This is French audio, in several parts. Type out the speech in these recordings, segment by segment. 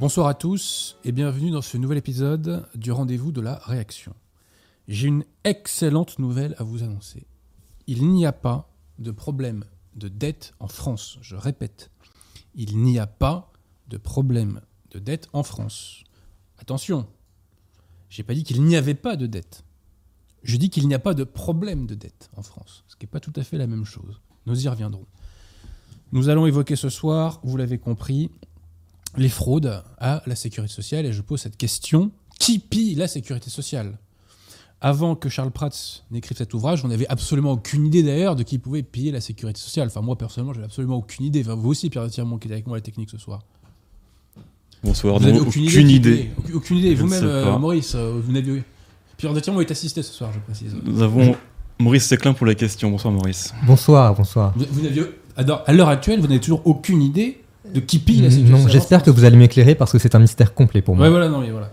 Bonsoir à tous et bienvenue dans ce nouvel épisode du rendez-vous de la réaction. J'ai une excellente nouvelle à vous annoncer. Il n'y a pas de problème de dette en France. Je répète, il n'y a pas de problème de dette en France. Attention, j'ai pas dit qu'il n'y avait pas de dette. Je dis qu'il n'y a pas de problème de dette en France, ce qui n'est pas tout à fait la même chose. Nous y reviendrons. Nous allons évoquer ce soir, vous l'avez compris, les fraudes à la sécurité sociale et je pose cette question qui pille la sécurité sociale? Avant que Charles Prats n'écrive cet ouvrage, on n'avait absolument aucune idée d'ailleurs de qui pouvait piller la sécurité sociale. Enfin, moi personnellement, j'avais absolument aucune idée. Enfin, vous aussi, Pierre Tirmont, qui est avec moi à la technique ce soir. Bonsoir, Vous n'avez non, aucune, aucune, idée. Aucune idée. Vous-même, euh. Maurice, euh, vous n'avez. Pierre Tirmont est assisté ce soir, je précise. Nous avons Maurice Séclin pour la question. Bonsoir Maurice. Bonsoir, bonsoir. Vous, vous n'aviez- alors, à l'heure actuelle, vous n'avez toujours aucune idée de qui pille la sociale. j'espère que vous allez m'éclairer parce que c'est un mystère complet pour moi. Ouais, voilà, non, mais voilà.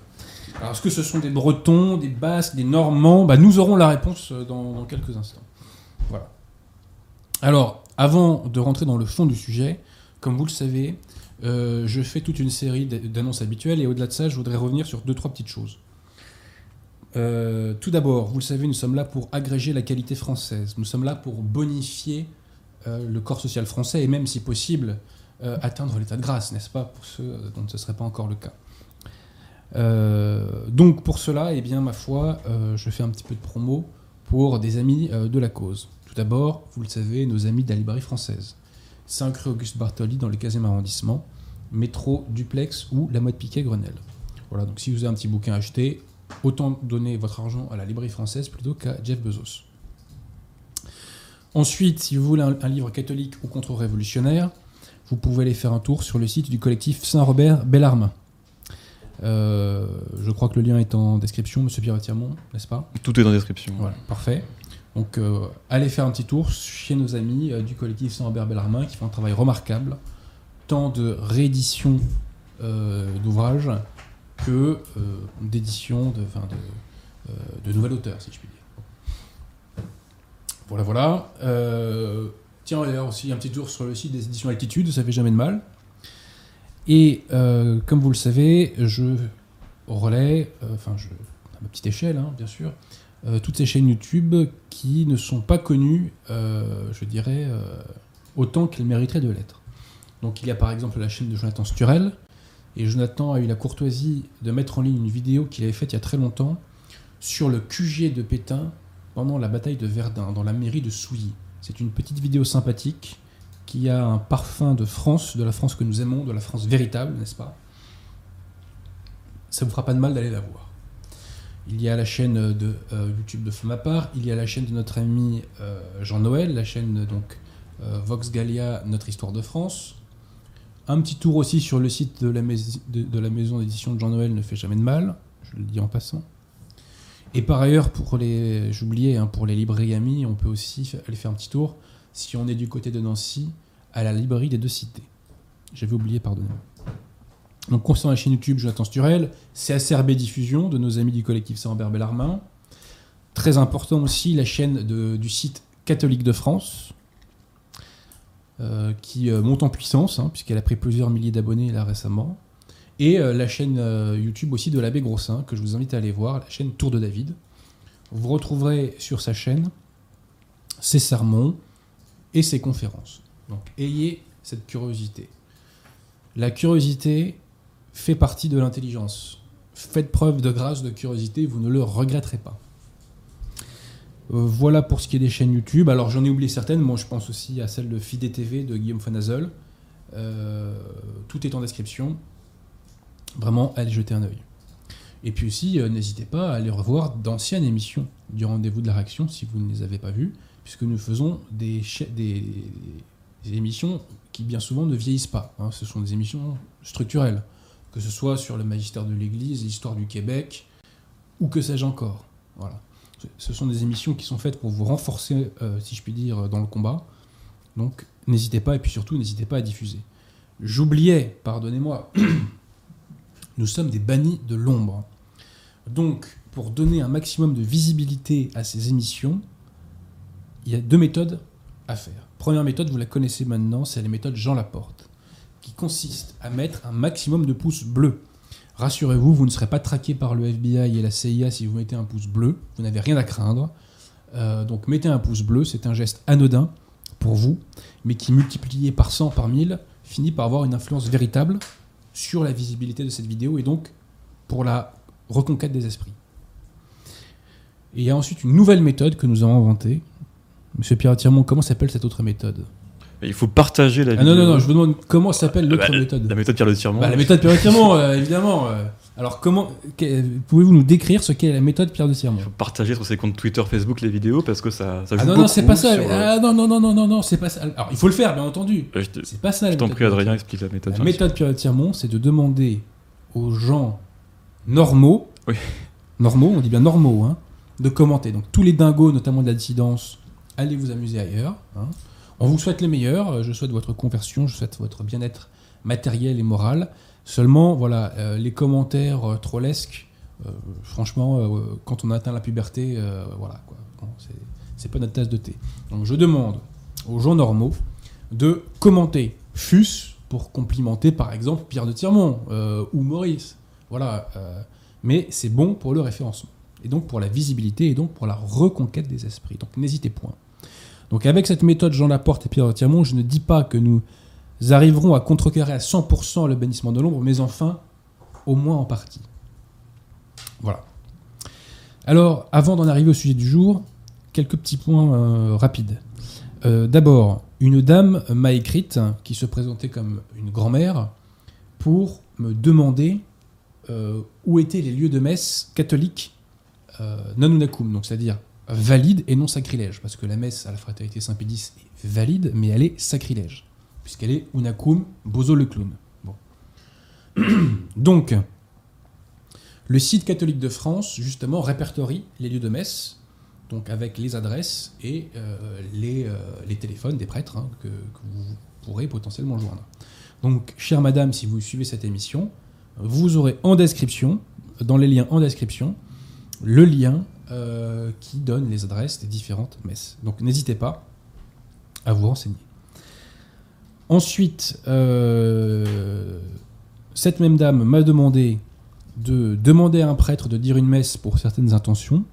Alors, est-ce que ce sont des Bretons, des Basques, des Normands? Bah, Nous aurons la réponse euh, dans, dans quelques instants. Voilà. Alors, avant de rentrer dans le fond du sujet, comme vous le savez, euh, je fais toute une série d'annonces habituelles et au-delà de ça, je voudrais revenir sur deux, trois petites choses. Euh, tout d'abord, vous le savez, nous sommes là pour agréger la qualité française. Nous sommes là pour bonifier euh, le corps social français et même, si possible, euh, atteindre l'état de grâce, n'est-ce pas, pour ceux euh, dont ce ne serait pas encore le cas. Euh, donc pour cela, eh bien, ma foi, je fais un petit peu de promo pour des amis de la cause. Tout d'abord, vous le savez, nos amis de la librairie française. 5 rue Auguste Bartoli dans le 15e arrondissement, métro Duplex ou la mode Piquet Grenelle. Voilà, donc si vous avez un petit bouquin à acheter, autant donner votre argent à la librairie française plutôt qu'à Jeff Bezos. Ensuite, si vous voulez un livre catholique ou contre-révolutionnaire, vous pouvez aller faire un tour sur le site du collectif Saint-Robert Bellarmin. Euh, je crois que le lien est en description, monsieur Pierre Tirmont, n'est-ce pas? Tout est la description. Voilà, parfait. Donc, euh, allez faire un petit tour chez nos amis euh, du collectif Saint-Robert Bellarmin qui font un travail remarquable, tant de réédition euh, d'ouvrages que d'édition de, de, de nouvel auteur, si je puis dire. Voilà, voilà. Tiens, d'ailleurs aussi un petit tour sur le site des éditions Altitude, ça fait jamais de mal. Et euh, comme vous le savez, je relais, euh, enfin, je, à ma petite échelle, hein, bien sûr, euh, toutes ces chaînes YouTube qui ne sont pas connues, je dirais, autant qu'elles mériteraient de l'être. Donc il y a par exemple la chaîne de Jonathan Sturel, et Jonathan a eu la courtoisie de mettre en ligne une vidéo qu'il avait faite il y a très longtemps sur le QG de Pétain pendant la bataille de Verdun, dans la mairie de Souilly. C'est une petite vidéo sympathique qui a un parfum de France, de la France que nous aimons, de la France véritable, n'est-ce pas? Ça vous fera pas de mal d'aller la voir. Il y a la chaîne de euh, YouTube de Femme part, il y a la chaîne de notre ami euh, Jean-Noël, la chaîne donc euh, Vox Gallia, Notre Histoire de France. Un petit tour aussi sur le site de la maison d'édition de Jean-Noël ne fait jamais de mal, je le dis en passant. Et par ailleurs, pour les, j'oubliais, hein, pour les librairies amies, on peut aussi aller faire un petit tour, si on est du côté de Nancy, à la librairie des deux cités. J'avais oublié, pardonnez-moi. Donc concernant la chaîne YouTube Jonathan Sturel, c'est ACRB Diffusion de nos amis du collectif Saint-Robert Bellarmin. Très important aussi la chaîne du site Catholique de France, euh, qui euh, monte en puissance, hein, puisqu'elle a pris plusieurs milliers d'abonnés là récemment. Et euh, la chaîne euh, YouTube aussi de l'abbé Grossin, que je vous invite à aller voir, la chaîne Tour de David. Vous retrouverez sur sa chaîne ses sermons et ses conférences. Donc ayez cette curiosité. La curiosité fait partie de l'intelligence. Faites preuve de grâce, de curiosité, vous ne le regretterez pas. Euh, voilà pour ce qui est des chaînes YouTube. Alors j'en ai oublié certaines, moi je pense aussi à celle de Fidé TV de Guillaume Fanazel. Euh, tout est en description. Vraiment, allez jeter un œil. Et puis aussi, euh, n'hésitez pas à aller revoir d'anciennes émissions du rendez-vous de la réaction si vous ne les avez pas vues, puisque nous faisons des, émissions qui bien souvent ne vieillissent pas. hein. Ce sont des émissions structurelles, que ce soit sur le magistère de l'Église, l'histoire du Québec, ou que sais-je encore. Voilà. Ce sont des émissions qui sont faites pour vous renforcer, euh, si je puis dire, dans le combat. Donc n'hésitez pas, et puis surtout n'hésitez pas à diffuser. J'oubliais, pardonnez-moi, nous sommes des bannis de l'ombre. Donc, pour donner un maximum de visibilité à ces émissions, il y a deux méthodes à faire. Première méthode, vous la connaissez maintenant, c'est la méthode Jean Laporte, qui consiste à mettre un maximum de pouces bleus. Rassurez-vous, vous ne serez pas traqué par le FBI et la CIA si vous mettez un pouce bleu. Vous n'avez rien à craindre. Euh, donc mettez un pouce bleu, c'est un geste anodin pour vous, mais qui multiplié par 100, par 1000, finit par avoir une influence véritable sur la visibilité de cette vidéo et donc pour la reconquête des esprits. Et il y a ensuite une nouvelle méthode que nous avons inventée. Monsieur Pierre Tirmont, comment s'appelle cette autre méthode? Il faut partager la Ah vidéo. non, non, non, je vous demande comment s'appelle l'autre Bah, méthode. La méthode Pierre Le Tirement. Bah, la méthode Pierre de Tirmont, euh, évidemment. euh. Alors, comment pouvez-vous nous décrire ce qu'est la méthode Pierre de Tirmont Il faut partager sur ses comptes Twitter, Facebook les vidéos parce que ça, ça joue Ah non, non, c'est pas ça. euh, Ah non, non, non, non, non, non, c'est pas ça. Alors, il faut le faire, bien entendu. C'est pas ça. je t'en prie, Adrien, explique la méthode. La méthode Pierre de Tirmont, c'est de demander aux gens normaux, Oui. normaux, on dit bien normaux, hein, de commenter. Donc, tous les dingos, notamment de la dissidence, allez vous amuser ailleurs. hein. On vous souhaite les meilleurs. euh, Je souhaite votre conversion, je souhaite votre bien-être matériel et moral. Seulement, voilà, euh, les commentaires euh, trollesques, euh, franchement, quand on atteint la puberté, voilà, quoi. C'est- pas notre tasse de thé. Donc, je demande aux gens normaux de commenter, fût pour complimenter, par exemple, Pierre de Tirmont ou Maurice. Voilà. mais c'est bon pour le référencement. Et donc pour la visibilité et donc pour la reconquête des esprits. Donc n'hésitez point. Donc avec cette méthode Jean Laporte et Pierre de Tirmont, je ne dis pas que nous arriverons à contrecarrer à 100% le bannissement de l'ombre, mais enfin, au moins en partie. Voilà. Alors, avant d'en arriver au sujet du jour, quelques petits points euh, rapides. Euh, D'abord, une dame m'a écrite, qui se présentait comme une grand-mère, pour me demander euh, où étaient les lieux de messe catholiques non unacum, donc c'est-à-dire valides et non sacrilèges, parce que la messe à la fraternité Saint-Pédis est valide, mais elle est sacrilège, puisqu'elle est unacum bozo le clown. Donc, le site catholique de France, justement, répertorie les lieux de messe, donc avec les adresses et euh, les, euh, les téléphones des prêtres hein, que, que vous pourrez potentiellement joindre. Donc, chère madame, si vous suivez cette émission, vous aurez en description, dans les liens en description, le lien euh, qui donne les adresses des différentes messes. Donc, n'hésitez pas à vous renseigner. Ensuite, euh, cette même dame m'a demandé de demander à un prêtre de dire une messe pour certaines intentions.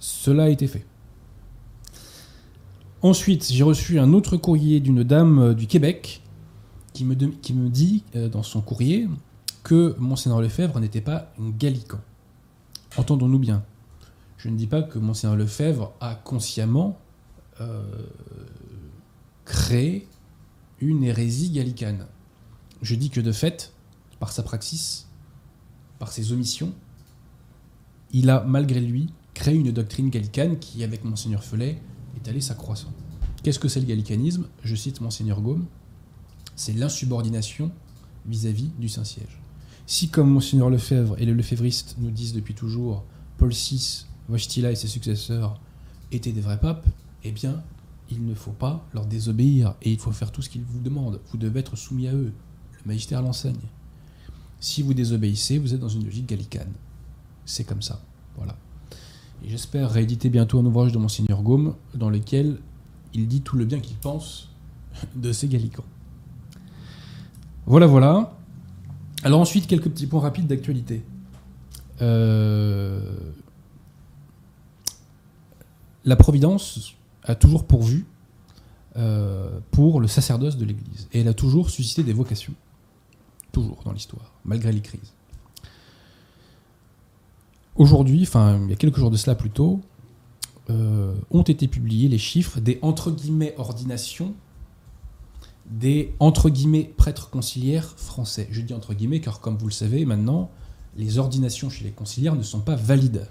Cela a été fait. Ensuite, j'ai reçu un autre courrier d'une dame euh, du Québec qui me, dit euh, dans son courrier que Monseigneur Lefebvre n'était pas un gallican. Entendons-nous bien. Je ne dis pas que Monseigneur Lefebvre a consciemment créé une hérésie gallicane. Je dis que de fait, par sa praxis, par ses omissions, il a malgré lui créé une doctrine gallicane qui, avec Monseigneur Felet, est allée s'accroissant. Qu'est-ce que c'est le gallicanisme? Je cite Monseigneur Gaume c'est l'insubordination vis-à-vis du Saint-Siège. Si, comme Monseigneur Lefebvre et les lefévristes nous disent depuis toujours, Paul VI, Wojtyla et ses successeurs étaient des vrais papes, eh bien, il ne faut pas leur désobéir et il faut faire tout ce qu'ils vous demandent. Vous devez être soumis à eux. Le magistère l'enseigne. Si vous désobéissez, vous êtes dans une logique gallicane. C'est comme ça. Voilà. J'espère rééditer bientôt un ouvrage de Monseigneur Gaume dans lequel il dit tout le bien qu'il pense de ces gallicans. Voilà, voilà. Alors ensuite, quelques petits points rapides d'actualité. Euh, La Providence a toujours pourvu euh, pour le sacerdoce de l'Église. Et elle a toujours suscité des vocations. Toujours dans l'histoire, malgré les crises. Aujourd'hui, enfin il y a quelques jours de cela plutôt, euh, ont été publiés les chiffres des entre guillemets ordinations des entre guillemets prêtres conciliaires français. Je dis entre guillemets car comme vous le savez maintenant, les ordinations chez les conciliaires ne sont pas valides.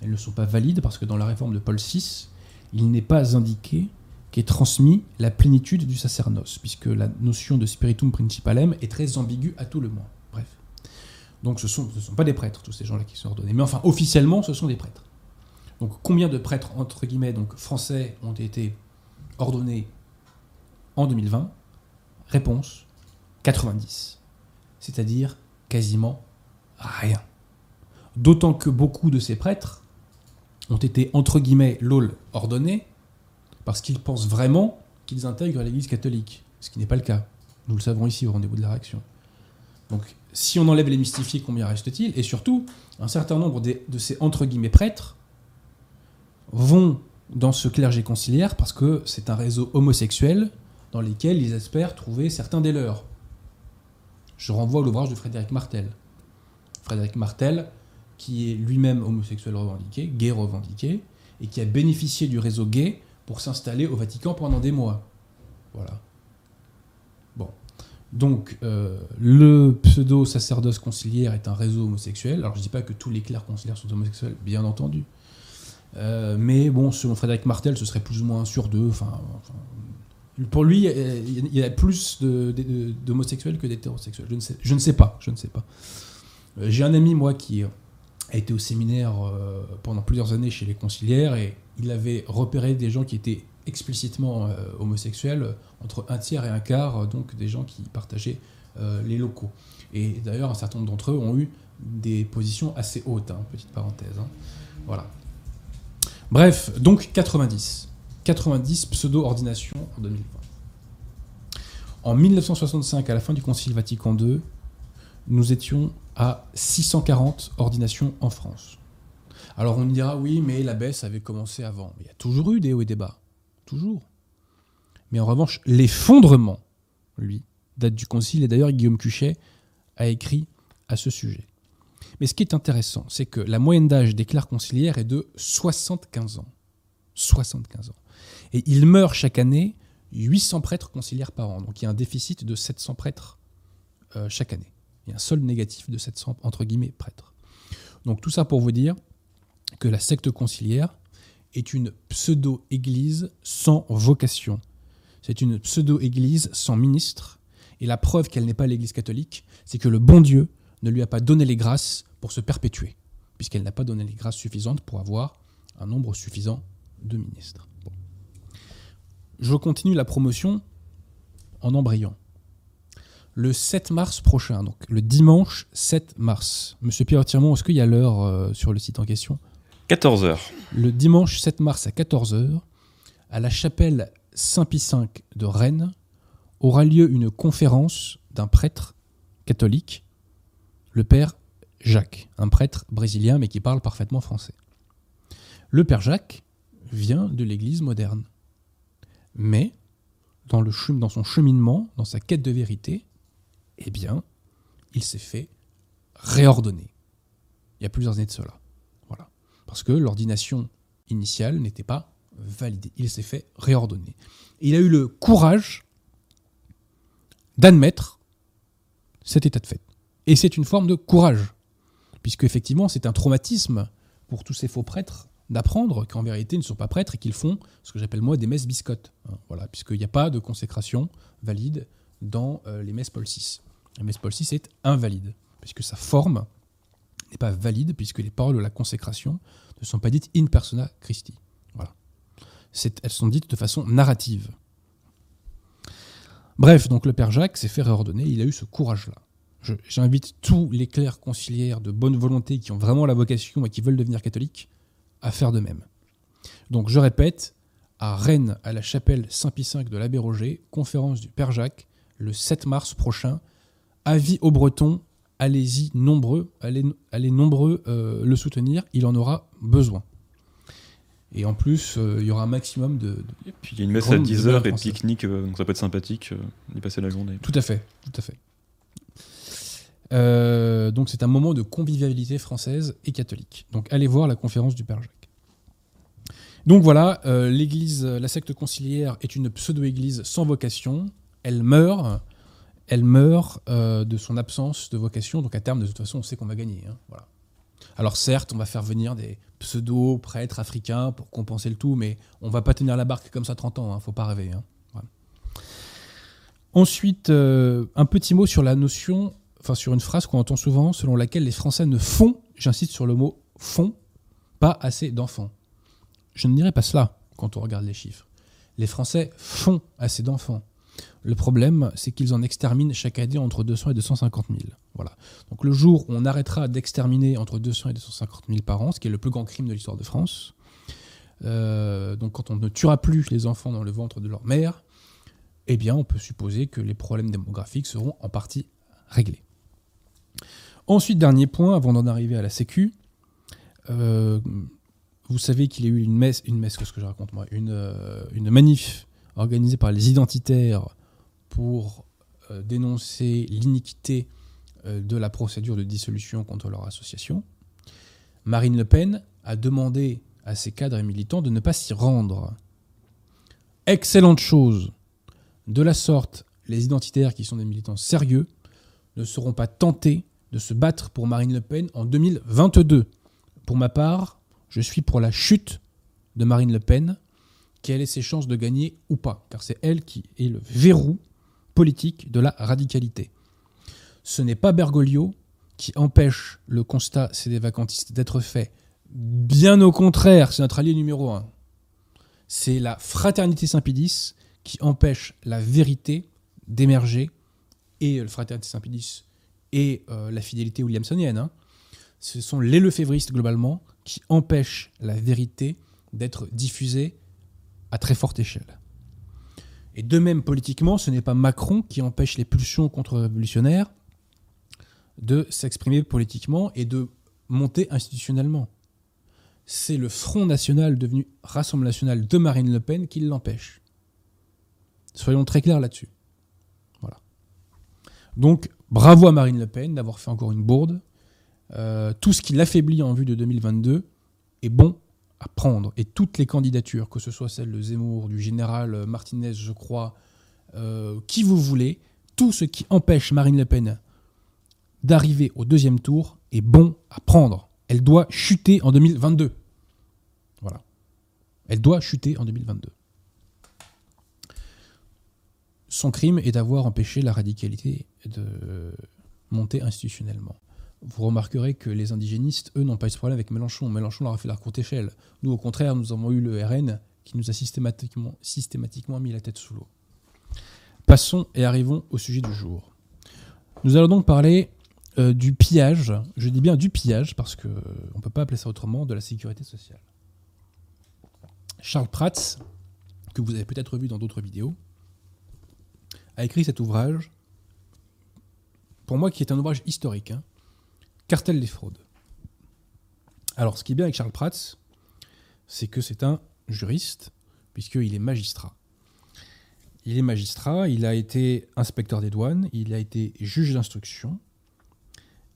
Elles ne sont pas valides parce que dans la réforme de Paul VI, il n'est pas indiqué qu'est transmis la plénitude du sacerdoce, puisque la notion de spiritum principalem est très ambiguë à tout le moins. Bref. Donc ce ne sont, pas des prêtres, tous ces gens-là qui sont ordonnés. Mais enfin, officiellement, ce sont des prêtres. Donc combien de prêtres, entre guillemets, donc français, ont été ordonnés en 2020 Réponse 90. C'est-à-dire quasiment rien. D'autant que beaucoup de ces prêtres ont été, entre guillemets, lol, ordonnés, parce qu'ils pensent vraiment qu'ils intègrent l'Église catholique, ce qui n'est pas le cas. Nous le savons ici au rendez-vous de la réaction. Donc, si on enlève les mystifiés, combien reste-t-il? Et surtout, un certain nombre des- de ces entre guillemets prêtres vont dans ce clergé conciliaire parce que c'est un réseau homosexuel dans lequel ils espèrent trouver certains des leurs. Je renvoie à l'ouvrage de Frédéric Martel. Frédéric Martel, qui est lui-même homosexuel revendiqué, gay revendiqué, et qui a bénéficié du réseau gay pour s'installer au Vatican pendant des mois. Voilà. Bon. Donc, euh, le pseudo-sacerdoce conciliaire est un réseau homosexuel. Alors, je ne dis pas que tous les clercs conciliaires sont homosexuels, bien entendu. Euh, mais bon, selon Frédéric Martel, ce serait plus ou moins un sur deux. Enfin, pour lui, il y a plus d'homosexuels que d'hétérosexuels. Je ne sais, je ne sais pas. Je ne sais pas. Euh, J'ai un ami, moi, qui a été au séminaire euh, pendant plusieurs années chez les conciliaires et il avait repéré des gens qui étaient explicitement euh, homosexuels, euh, entre un tiers et un quart, donc des gens qui partageaient les locaux. Et d'ailleurs, un certain nombre d'entre eux ont eu des positions assez hautes, hein, petite parenthèse. hein. Voilà. Bref, donc 90. 90 pseudo-ordinations en 2020. En 1965, à la fin du Concile Vatican II, nous étions à 640 ordinations en France. Alors on dira, oui, mais la baisse avait commencé avant. Il y a toujours eu des hauts et des bas. Toujours. Mais en revanche, l'effondrement, lui, date du Concile. Et d'ailleurs, Guillaume Cuchet a écrit à ce sujet. Mais ce qui est intéressant, c'est que la moyenne d'âge des clercs conciliaires est de 75 ans. 75 ans. Et il meurt chaque année 800 prêtres conciliaires par an. Donc il y a un déficit de 700 prêtres euh, chaque année. Il y a un solde négatif de 700, entre guillemets, prêtres. Donc tout ça pour vous dire que la secte conciliaire est une pseudo-église sans vocation. C'est une pseudo-église sans ministre. Et la preuve qu'elle n'est pas l'église catholique, c'est que le bon Dieu ne lui a pas donné les grâces pour se perpétuer, puisqu'elle n'a pas donné les grâces suffisantes pour avoir un nombre suffisant de ministres. Je continue la promotion en embrayant. Le 7 mars prochain, donc le dimanche 7 mars. Monsieur Pierre Tirmont, est-ce qu'il y a l'heure euh, sur le site en question? 14h. Le dimanche 7 mars à 14h, à la chapelle Saint-Pie V de Rennes, aura lieu une conférence d'un prêtre catholique, le père Jacques, un prêtre brésilien mais qui parle parfaitement français. Le père Jacques vient de l'église moderne. Mais, dans, le chem- dans son cheminement, dans sa quête de vérité, eh bien, il s'est fait réordonner. Il y a plusieurs années de cela. Voilà. Parce que l'ordination initiale n'était pas validée. Il s'est fait réordonner. Il a eu le courage d'admettre cet état de fait. Et c'est une forme de courage. Puisque, effectivement, c'est un traumatisme pour tous ces faux prêtres d'apprendre qu'en vérité, ils ne sont pas prêtres et qu'ils font ce que j'appelle moi des messes biscottes. Hein, voilà, puisqu'il n'y a pas de consécration valide dans euh, les messes Paul VI. Messe Paul VI est invalide, puisque sa forme n'est pas valide, puisque les paroles de la consécration ne sont pas dites in persona Christi. Voilà. Elles sont dites de façon narrative. Bref, donc le Père Jacques s'est fait réordonner, il a eu ce courage-là. J'invite tous les clercs conciliaires de bonne volonté qui ont vraiment la vocation et qui veulent devenir catholiques à faire de même. Donc je répète, à Rennes, à la chapelle Saint-Pie V de l'Abbé Roger, conférence du Père Jacques, le 7 mars prochain. Avis aux Bretons, allez-y nombreux, allez, allez nombreux euh, le soutenir, il en aura besoin. Et en plus, euh, il y aura un maximum de, de- Et puis il y a une messe à 10h demeure et pique-nique, euh, donc ça peut être sympathique d'y passer la journée. Tout à fait, tout à fait. Donc c'est un moment de convivialité française et catholique. Donc allez voir la conférence du Père Jacques. Donc voilà, l'église, la secte conciliaire est une pseudo-église sans vocation. Elle meurt, elle meurt euh, de son absence de vocation. Donc à terme, de toute façon, on sait qu'on va gagner. hein, voilà. Alors certes, on va faire venir des pseudo-prêtres africains pour compenser le tout, mais on va pas tenir la barque comme ça 30 ans, hein, faut pas rêver. hein. Ensuite, euh, un petit mot sur la notion, enfin sur une phrase qu'on entend souvent, selon laquelle les Français ne font, j'insiste sur le mot font, pas assez d'enfants. Je ne dirais pas cela quand on regarde les chiffres. Les Français font assez d'enfants. Le problème, c'est qu'ils en exterminent chaque année entre 200 et 250 000. Voilà. Donc le jour où on arrêtera d'exterminer entre 200 et 250 000 par an, ce qui est le plus grand crime de l'histoire de France, euh, donc quand on ne tuera plus les enfants dans le ventre de leur mère, eh bien, on peut supposer que les problèmes démographiques seront en partie réglés. Ensuite, dernier point, avant d'en arriver à la Sécu, euh, vous savez qu'il y a eu une messe, une messe, qu'est-ce que je raconte moi, euh, une manif organisée par les identitaires pour euh, dénoncer l'iniquité euh, de la procédure de dissolution contre leur association. Marine Le Pen a demandé à ses cadres et militants de ne pas s'y rendre. Excellente chose. De la sorte, les identitaires qui sont des militants sérieux ne seront pas tentés de se battre pour Marine Le Pen en 2022. Pour ma part, je suis pour la chute de Marine Le Pen, qu'elle ait ses chances de gagner ou pas, car c'est elle qui est le verrou politique de la radicalité. Ce n'est pas Bergoglio qui empêche le constat c'est des vacantistes d'être fait. Bien au contraire, c'est notre allié numéro un. C'est la fraternité Saint-Pédis qui empêche la vérité d'émerger et le fraternité Saint-Pédis et euh, la fidélité williamsonienne. hein. Ce sont les lefévristes globalement qui empêchent la vérité d'être diffusée à très forte échelle. Et de même politiquement, ce n'est pas Macron qui empêche les pulsions contre-révolutionnaires de s'exprimer politiquement et de monter institutionnellement. C'est le Front National devenu Rassemblement National de Marine Le Pen qui l'empêche. Soyons très clairs là-dessus. Voilà. Donc, bravo à Marine Le Pen d'avoir fait encore une bourde. Euh, tout ce qui l'affaiblit en vue de 2022 est bon à prendre. Et toutes les candidatures, que ce soit celle de Zemmour, du général Martinez, je crois, euh, qui vous voulez, tout ce qui empêche Marine Le Pen d'arriver au deuxième tour est bon à prendre. Elle doit chuter en 2022. Voilà. Elle doit chuter en 2022. Son crime est d'avoir empêché la radicalité de monter institutionnellement. Vous remarquerez que les indigénistes, eux, n'ont pas eu ce problème avec Mélenchon. Mélenchon leur a fait la courte échelle. Nous, au contraire, nous avons eu le RN qui nous a systématiquement, systématiquement mis la tête sous l'eau. Passons et arrivons au sujet du jour. Nous allons donc parler euh, du pillage, je dis bien du pillage parce qu'on ne peut pas appeler ça autrement, de la sécurité sociale. Charles Prats, que vous avez peut-être vu dans d'autres vidéos, a écrit cet ouvrage, pour moi qui est un ouvrage historique, hein, Cartel des fraudes. Alors ce qui est bien avec Charles Prats, c'est que c'est un juriste, puisqu'il est magistrat. Il est magistrat, il a été inspecteur des douanes, il a été juge d'instruction,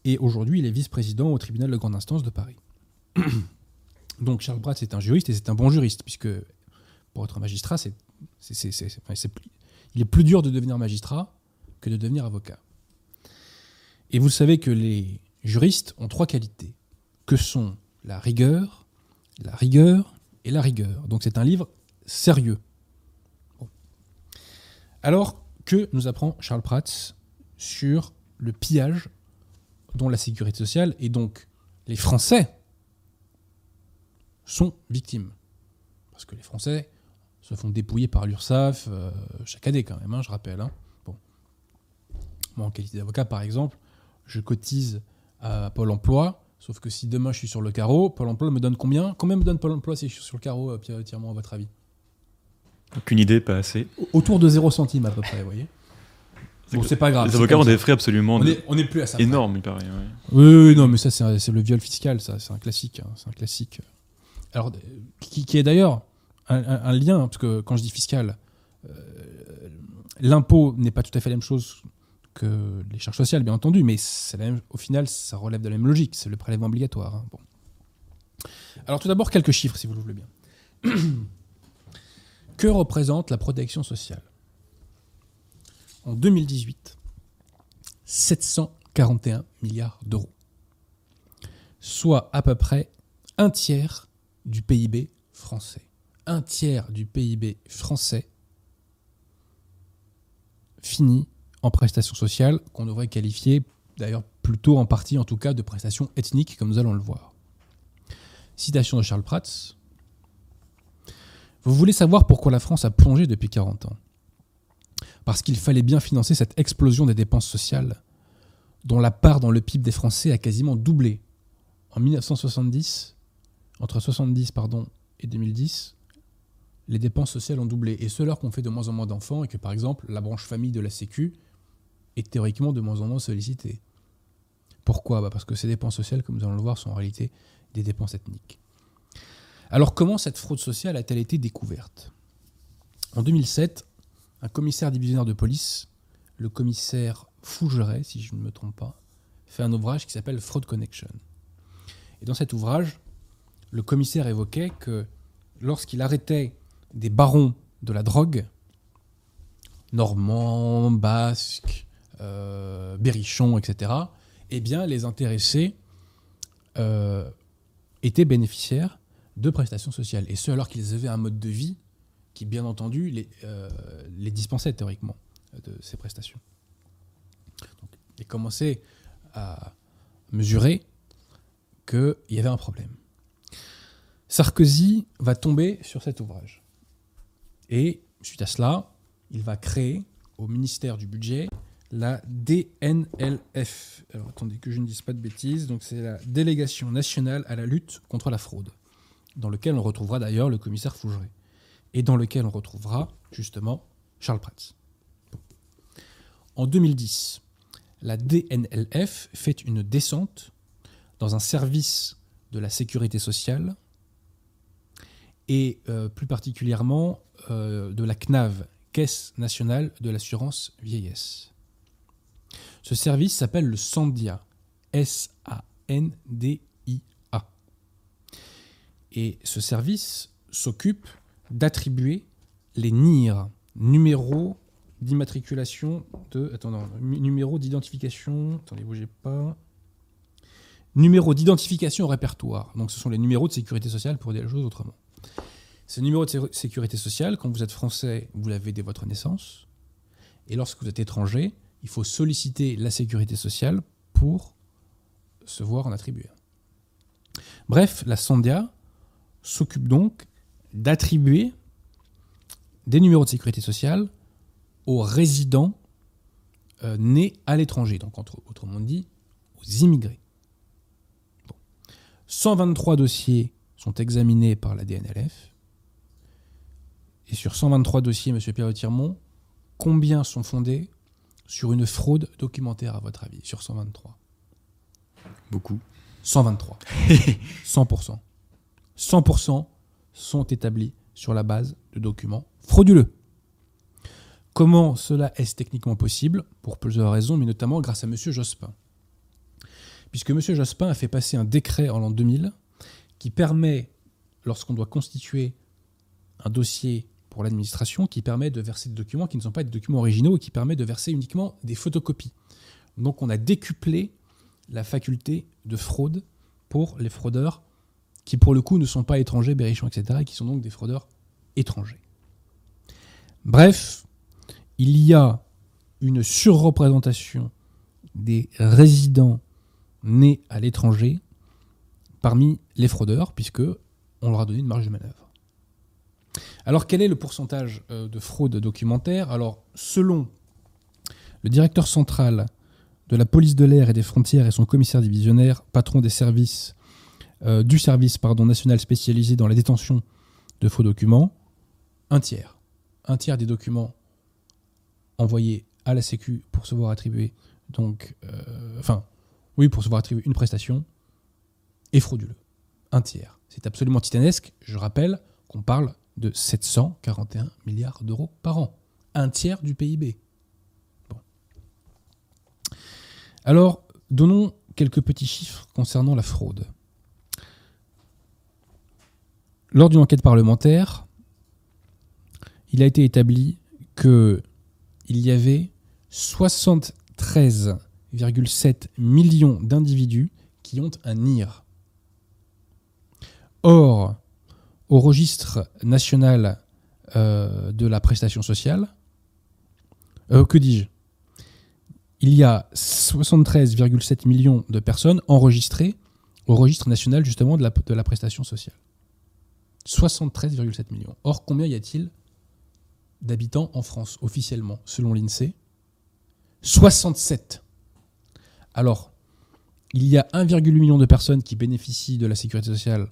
et aujourd'hui il est vice-président au tribunal de grande instance de Paris. Donc Charles Prats est un juriste et c'est un bon juriste, puisque pour être magistrat, c'est, il est plus dur de devenir magistrat que de devenir avocat. Et vous savez que les juristes ont trois qualités, que sont la rigueur, la rigueur et la rigueur. Donc c'est un livre sérieux. Alors, que nous apprend Charles Prats sur le pillage dont la sécurité sociale et donc les Français sont victimes Parce que les Français se font dépouiller par l'URSSAF euh, chaque année quand même, hein, je rappelle. hein. Bon. Moi, en qualité d'avocat, par exemple, je cotise à Pôle emploi, sauf que si demain je suis sur le carreau, Pôle emploi me donne combien? Combien me donne Pôle emploi si je suis sur le carreau, euh, Pierre Tirement, à votre avis? Aucune idée, pas assez. Autour de 0 centime à peu près, vous voyez Bon, c'est pas grave. Les avocats ont des frais absolument On est, on est plus à ça. près. énormes, il paraît. ouais. Oui, oui, non, mais ça, c'est le viol fiscal, ça, c'est un classique. hein, c'est un classique. Alors, qui, qui est d'ailleurs un, un- un lien, parce que quand je dis fiscal, euh, l'impôt n'est pas tout à fait la même chose que les charges sociales, bien entendu, mais au final, ça relève de la même logique, c'est le prélèvement obligatoire. hein, bon. Alors, tout d'abord, quelques chiffres, si vous le voulez bien. que représente la protection sociale? En 2018, 741 milliards d'euros, soit à peu près un tiers du PIB français. Un tiers du PIB français finit en prestations sociales qu'on devrait qualifier d'ailleurs plutôt en partie en tout cas de prestations ethniques comme nous allons le voir. Citation de Charles Prats. Vous voulez savoir pourquoi la France a plongé depuis 40 ans? Parce qu'il fallait bien financer cette explosion des dépenses sociales dont la part dans le PIB des Français a quasiment doublé. En 1970, entre 70 pardon, et 2010, les dépenses sociales ont doublé. Et ce, alors qu'on fait de moins en moins d'enfants et que, par exemple, la branche famille de la Sécu est théoriquement de moins en moins sollicitée. Pourquoi? Bah Parce que ces dépenses sociales, comme nous allons le voir, sont en réalité des dépenses ethniques. Alors comment cette fraude sociale a-t-elle été découverte? En 2007, un commissaire divisionnaire de police, le commissaire Fougeret, si je ne me trompe pas, fait un ouvrage qui s'appelle Fraud Connection. Et dans cet ouvrage, le commissaire évoquait que lorsqu'il arrêtait des barons de la drogue, normands, basques, euh, berrichons, etc., eh bien, les intéressés euh, étaient bénéficiaires de prestations sociales. Et ce, alors qu'ils avaient un mode de vie qui, bien entendu, les, euh, dispensait théoriquement de ces prestations. Donc, il commençait à mesurer qu'il y avait un problème. Sarkozy va tomber sur cet ouvrage. Et suite à cela, il va créer au ministère du Budget la DNLF. Alors attendez que je ne dise pas de bêtises. Donc c'est la Délégation nationale à la lutte contre la fraude, dans lequel on retrouvera d'ailleurs le commissaire Fougeret. Et dans lequel on retrouvera justement Charles Prats. En 2010, la DNLF fait une descente dans un service de la sécurité sociale et euh, plus particulièrement euh, de la CNAV, Caisse nationale de l'assurance vieillesse. Ce service s'appelle le SANDIA, S-A-N-D-I-A. Et ce service s'occupe d'attribuer les NIR, numéros d'immatriculation de. Attends, numéro d'identification. Attendez, bougez pas. Numéro d'identification au répertoire. Donc, ce sont les numéros de sécurité sociale pour dire les choses autrement. Ce numéro de sécurité sociale, quand vous êtes français, vous l'avez dès votre naissance. Et lorsque vous êtes étranger, il faut solliciter la sécurité sociale pour se voir en attribuer. Bref, la Sandia s'occupe donc d'attribuer des numéros de sécurité sociale aux résidents euh, nés à l'étranger, donc autrement dit, aux immigrés. 123 dossiers sont examinés par la DNLF. Et sur 123 dossiers, M. Pierre-Tirmont, combien sont fondés sur une fraude documentaire, à votre avis, sur 123 Beaucoup. 123. 100%. 100% sont établis sur la base de documents frauduleux. Comment cela est techniquement possible? Pour plusieurs raisons, mais notamment grâce à M. Jospin. Puisque M. Jospin a fait passer un décret en l'an 2000 qui permet, lorsqu'on doit constituer un dossier pour l'administration, qui permet de verser des documents qui ne sont pas des documents originaux et qui permet de verser uniquement des photocopies. Donc on a décuplé la faculté de fraude pour les fraudeurs qui pour le coup ne sont pas étrangers, berrichons, etc., et qui sont donc des fraudeurs étrangers. Bref, il y a une surreprésentation des résidents nés à l'étranger parmi les fraudeurs, puisque on leur a donné une marge de manœuvre. Alors quel est le pourcentage euh, de fraude documentaire? Alors selon le directeur central de la police de l'air et des frontières et son commissaire divisionnaire, patron des services euh, du service national spécialisé dans la détention de faux documents, un tiers. Un tiers des documents envoyés à la Sécu pour se voir attribuer donc, euh, oui, pour se voir attribuer une prestation, est frauduleux. Un tiers. C'est absolument titanesque. Je rappelle qu'on parle de 741 milliards d'euros par an. Un tiers du PIB. Alors, donnons quelques petits chiffres concernant la fraude. Lors d'une enquête parlementaire, il a été établi que il y avait 73,7 millions d'individus qui ont un NIR. Or, au registre national euh, de la prestation sociale, euh, que dis-je? Il y a 73,7 millions de personnes enregistrées au registre national justement de la, de la prestation sociale. 73,7 millions. Or, combien y a-t-il d'habitants en France officiellement, selon l'INSEE? 67. Alors, il y a 1,8 million de personnes qui bénéficient de la sécurité sociale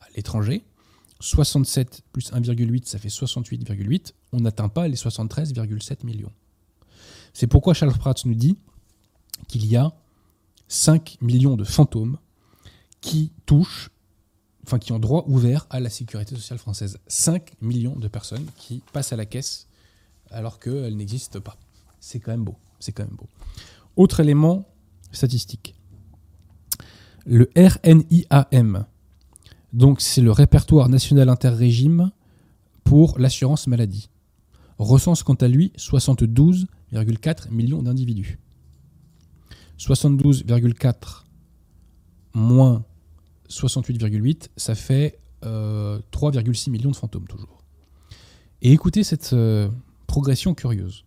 à l'étranger, 67 plus 1,8, ça fait 68,8. On n'atteint pas les 73,7 millions. C'est pourquoi Charles Prats nous dit qu'il y a 5 millions de fantômes qui touchent, enfin qui ont droit ouvert à la sécurité sociale française. 5 millions de personnes qui passent à la caisse alors qu'elles n'existent pas. C'est quand même beau. C'est quand même beau. Autre élément statistique. Le RNIAM, donc c'est le répertoire national interrégime pour l'assurance maladie, recense quant à lui 72,4 millions d'individus. 72,4 moins 68,8, ça fait 3,6 euh, millions de fantômes toujours. Et écoutez cette euh, progression curieuse.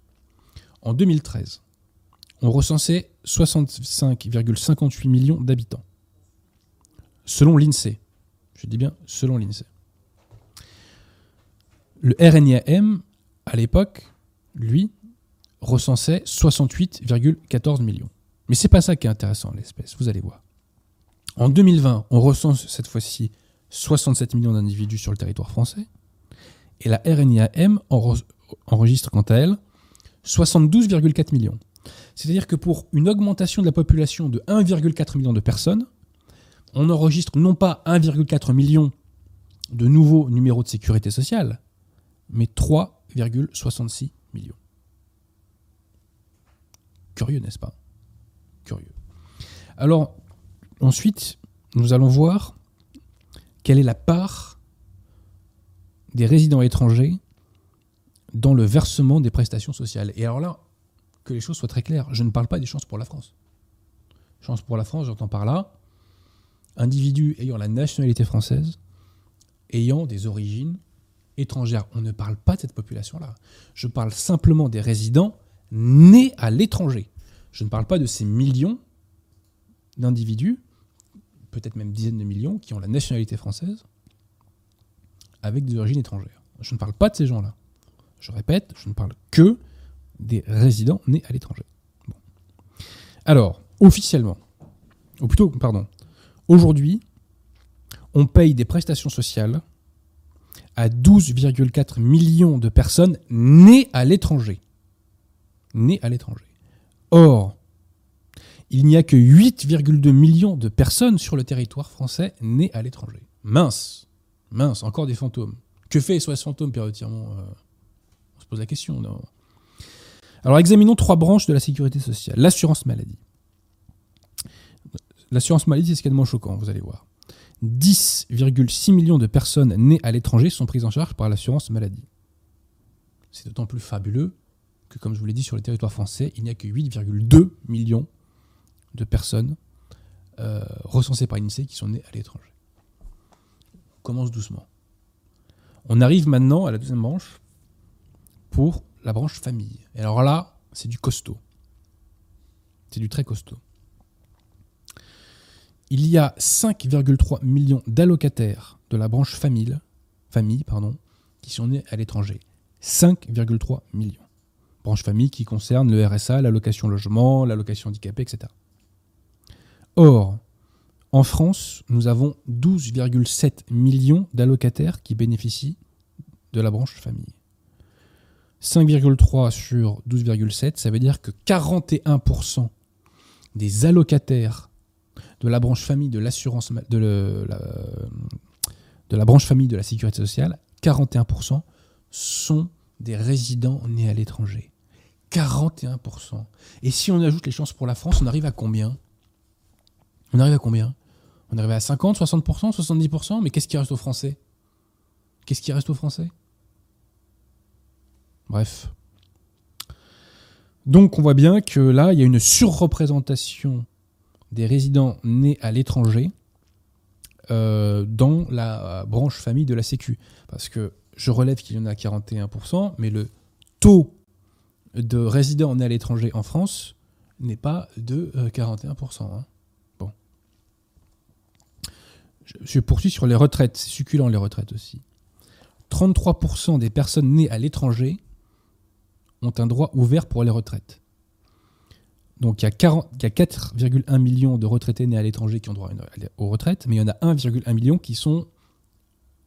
En 2013, on recensait 65,58 millions d'habitants. Selon l'INSEE, je dis bien selon l'INSEE. Le RNIAM, à l'époque, lui, recensait 68,14 millions. Mais c'est pas ça qui est intéressant, l'espèce, vous allez voir. En 2020, on recense cette fois-ci 67 millions d'individus sur le territoire français. Et la RNIAM enregistre quant à elle 72,4 millions. C'est-à-dire que pour une augmentation de la population de 1,4 million de personnes, on enregistre non pas 1,4 million de nouveaux numéros de sécurité sociale, mais 3,66 millions. Curieux, n'est-ce pas? Curieux. Alors, ensuite, nous allons voir quelle est la part des résidents étrangers dans le versement des prestations sociales. Et alors là, que les choses soient très claires, je ne parle pas des chances pour la France. Chance pour la France, j'entends par là, individus ayant la nationalité française, ayant des origines étrangères. On ne parle pas de cette population-là. Je parle simplement des résidents nés à l'étranger. Je ne parle pas de ces millions d'individus, peut-être même dizaines de millions, qui ont la nationalité française avec des origines étrangères. Je ne parle pas de ces gens-là. Je répète, je ne parle que des résidents nés à l'étranger. Alors, officiellement, ou plutôt, pardon, aujourd'hui, on paye des prestations sociales à 12,4 millions de personnes nées à l'étranger. Nées à l'étranger. Or, il n'y a que 8,2 millions de personnes sur le territoire français nées à l'étranger. Mince, mince, encore des fantômes. Que fait ce fantôme, périodiquement euh, On se pose la question. Non? Alors examinons trois branches de la sécurité sociale. L'assurance maladie. L'assurance maladie, c'est ce qui est de moins choquant, vous allez voir. 10,6 millions de personnes nées à l'étranger sont prises en charge par l'assurance maladie. C'est d'autant plus fabuleux que, comme je vous l'ai dit, sur le territoire français, il n'y a que 8,2 millions de personnes euh, recensées par l'INSEE qui sont nées à l'étranger. On commence doucement. On arrive maintenant à la deuxième branche pour la branche famille. Et alors là, c'est du costaud. C'est du très costaud. Il y a 5,3 millions d'allocataires de la branche famille, qui sont nés à l'étranger. 5,3 millions. Branche famille qui concerne le RSA, l'allocation logement, l'allocation handicapé, etc. Or, en France, nous avons 12,7 millions d'allocataires qui bénéficient de la branche famille. 5,3 sur 12,7, ça veut dire que 41% des allocataires de la branche famille de l'assurance de, la, de la branche famille de la sécurité sociale, 41% sont des résidents nés à l'étranger. 41%. Et si on ajoute les chances pour la France, on arrive à combien? On arrive à combien? On arrive à 50, 60%, 70% Mais qu'est-ce qui reste aux Français? Qu'est-ce qui reste aux Français? Bref. Donc on voit bien que là, il y a une surreprésentation des résidents nés à l'étranger euh, dans la branche famille de la Sécu. Parce que je relève qu'il y en a 41%, mais le taux de résidents nés à l'étranger en France n'est pas de 41%. Euh, hein. Bon. Je, poursuis sur les retraites. C'est succulent les retraites aussi. 33% des personnes nées à l'étranger ont un droit ouvert pour les retraites. Donc il y a, 4,1 millions de retraités nés à l'étranger qui ont droit aux retraites, mais il y en a 1,1 million qui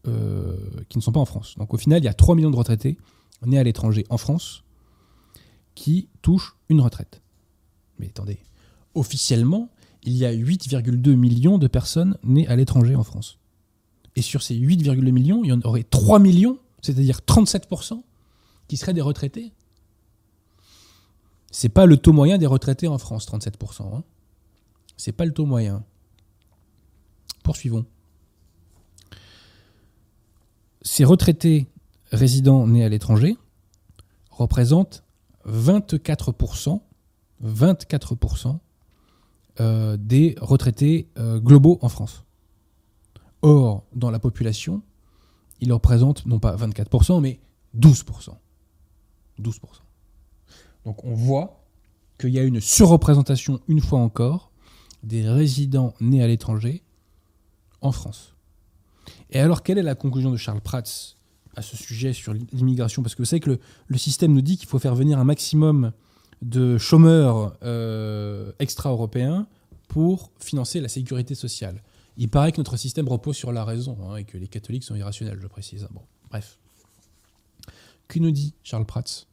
euh, qui ne sont pas en France. Donc au final, il y a 3 millions de retraités nés à l'étranger en France qui touchent une retraite. Mais attendez, officiellement, il y a 8,2 millions de personnes nées à l'étranger en France. Et sur ces 8,2 millions, il y en aurait 3 millions, c'est-à-dire 37%, qui seraient des retraités. C'est pas le taux moyen des retraités en France, 37%. Hein. C'est pas le taux moyen. Poursuivons. Ces retraités résidents nés à l'étranger représentent 24%, 24% euh, des retraités euh, globaux en France. Or, dans la population, ils représentent non pas 24%, mais 12%. 12%. Donc on voit qu'il y a une surreprésentation, une fois encore, des résidents nés à l'étranger en France. Et alors, quelle est la conclusion de Charles Prats à ce sujet sur l'immigration? Parce que vous savez que le, système nous dit qu'il faut faire venir un maximum de chômeurs euh, extra-européens pour financer la sécurité sociale. Il paraît que notre système repose sur la raison hein, et que les catholiques sont irrationnels, je précise. Bon, bref. Que nous dit Charles Prats?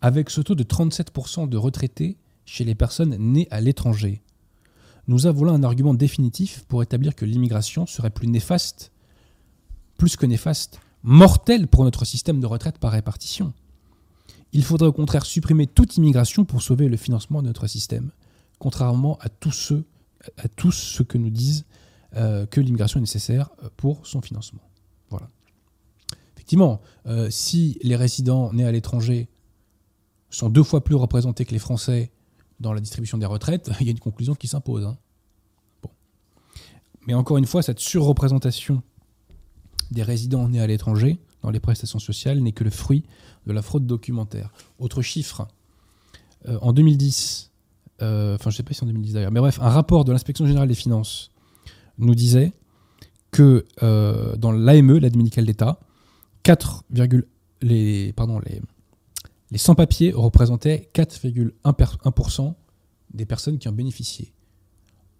Avec ce taux de 37% de retraités chez les personnes nées à l'étranger, nous avons là un argument définitif pour établir que l'immigration serait plus néfaste, plus que néfaste, mortelle pour notre système de retraite par répartition. Il faudrait au contraire supprimer toute immigration pour sauver le financement de notre système, contrairement à tous ceux, à que nous disent euh, que l'immigration est nécessaire pour son financement. Voilà. Effectivement, euh, si les résidents nés à l'étranger sont deux fois plus représentés que les Français dans la distribution des retraites, il y a une conclusion qui s'impose. Hein. Mais encore une fois, cette surreprésentation des résidents nés à l'étranger dans les prestations sociales n'est que le fruit de la fraude documentaire. Autre chiffre, euh, en 2010, euh, enfin je ne sais pas si en 2010 d'ailleurs, mais bref, un rapport de l'inspection générale des finances nous disait que euh, dans l'AME, l'aide médicale d'État, 4, les, pardon, les, les sans-papiers représentaient 4,1% des personnes qui en bénéficiaient.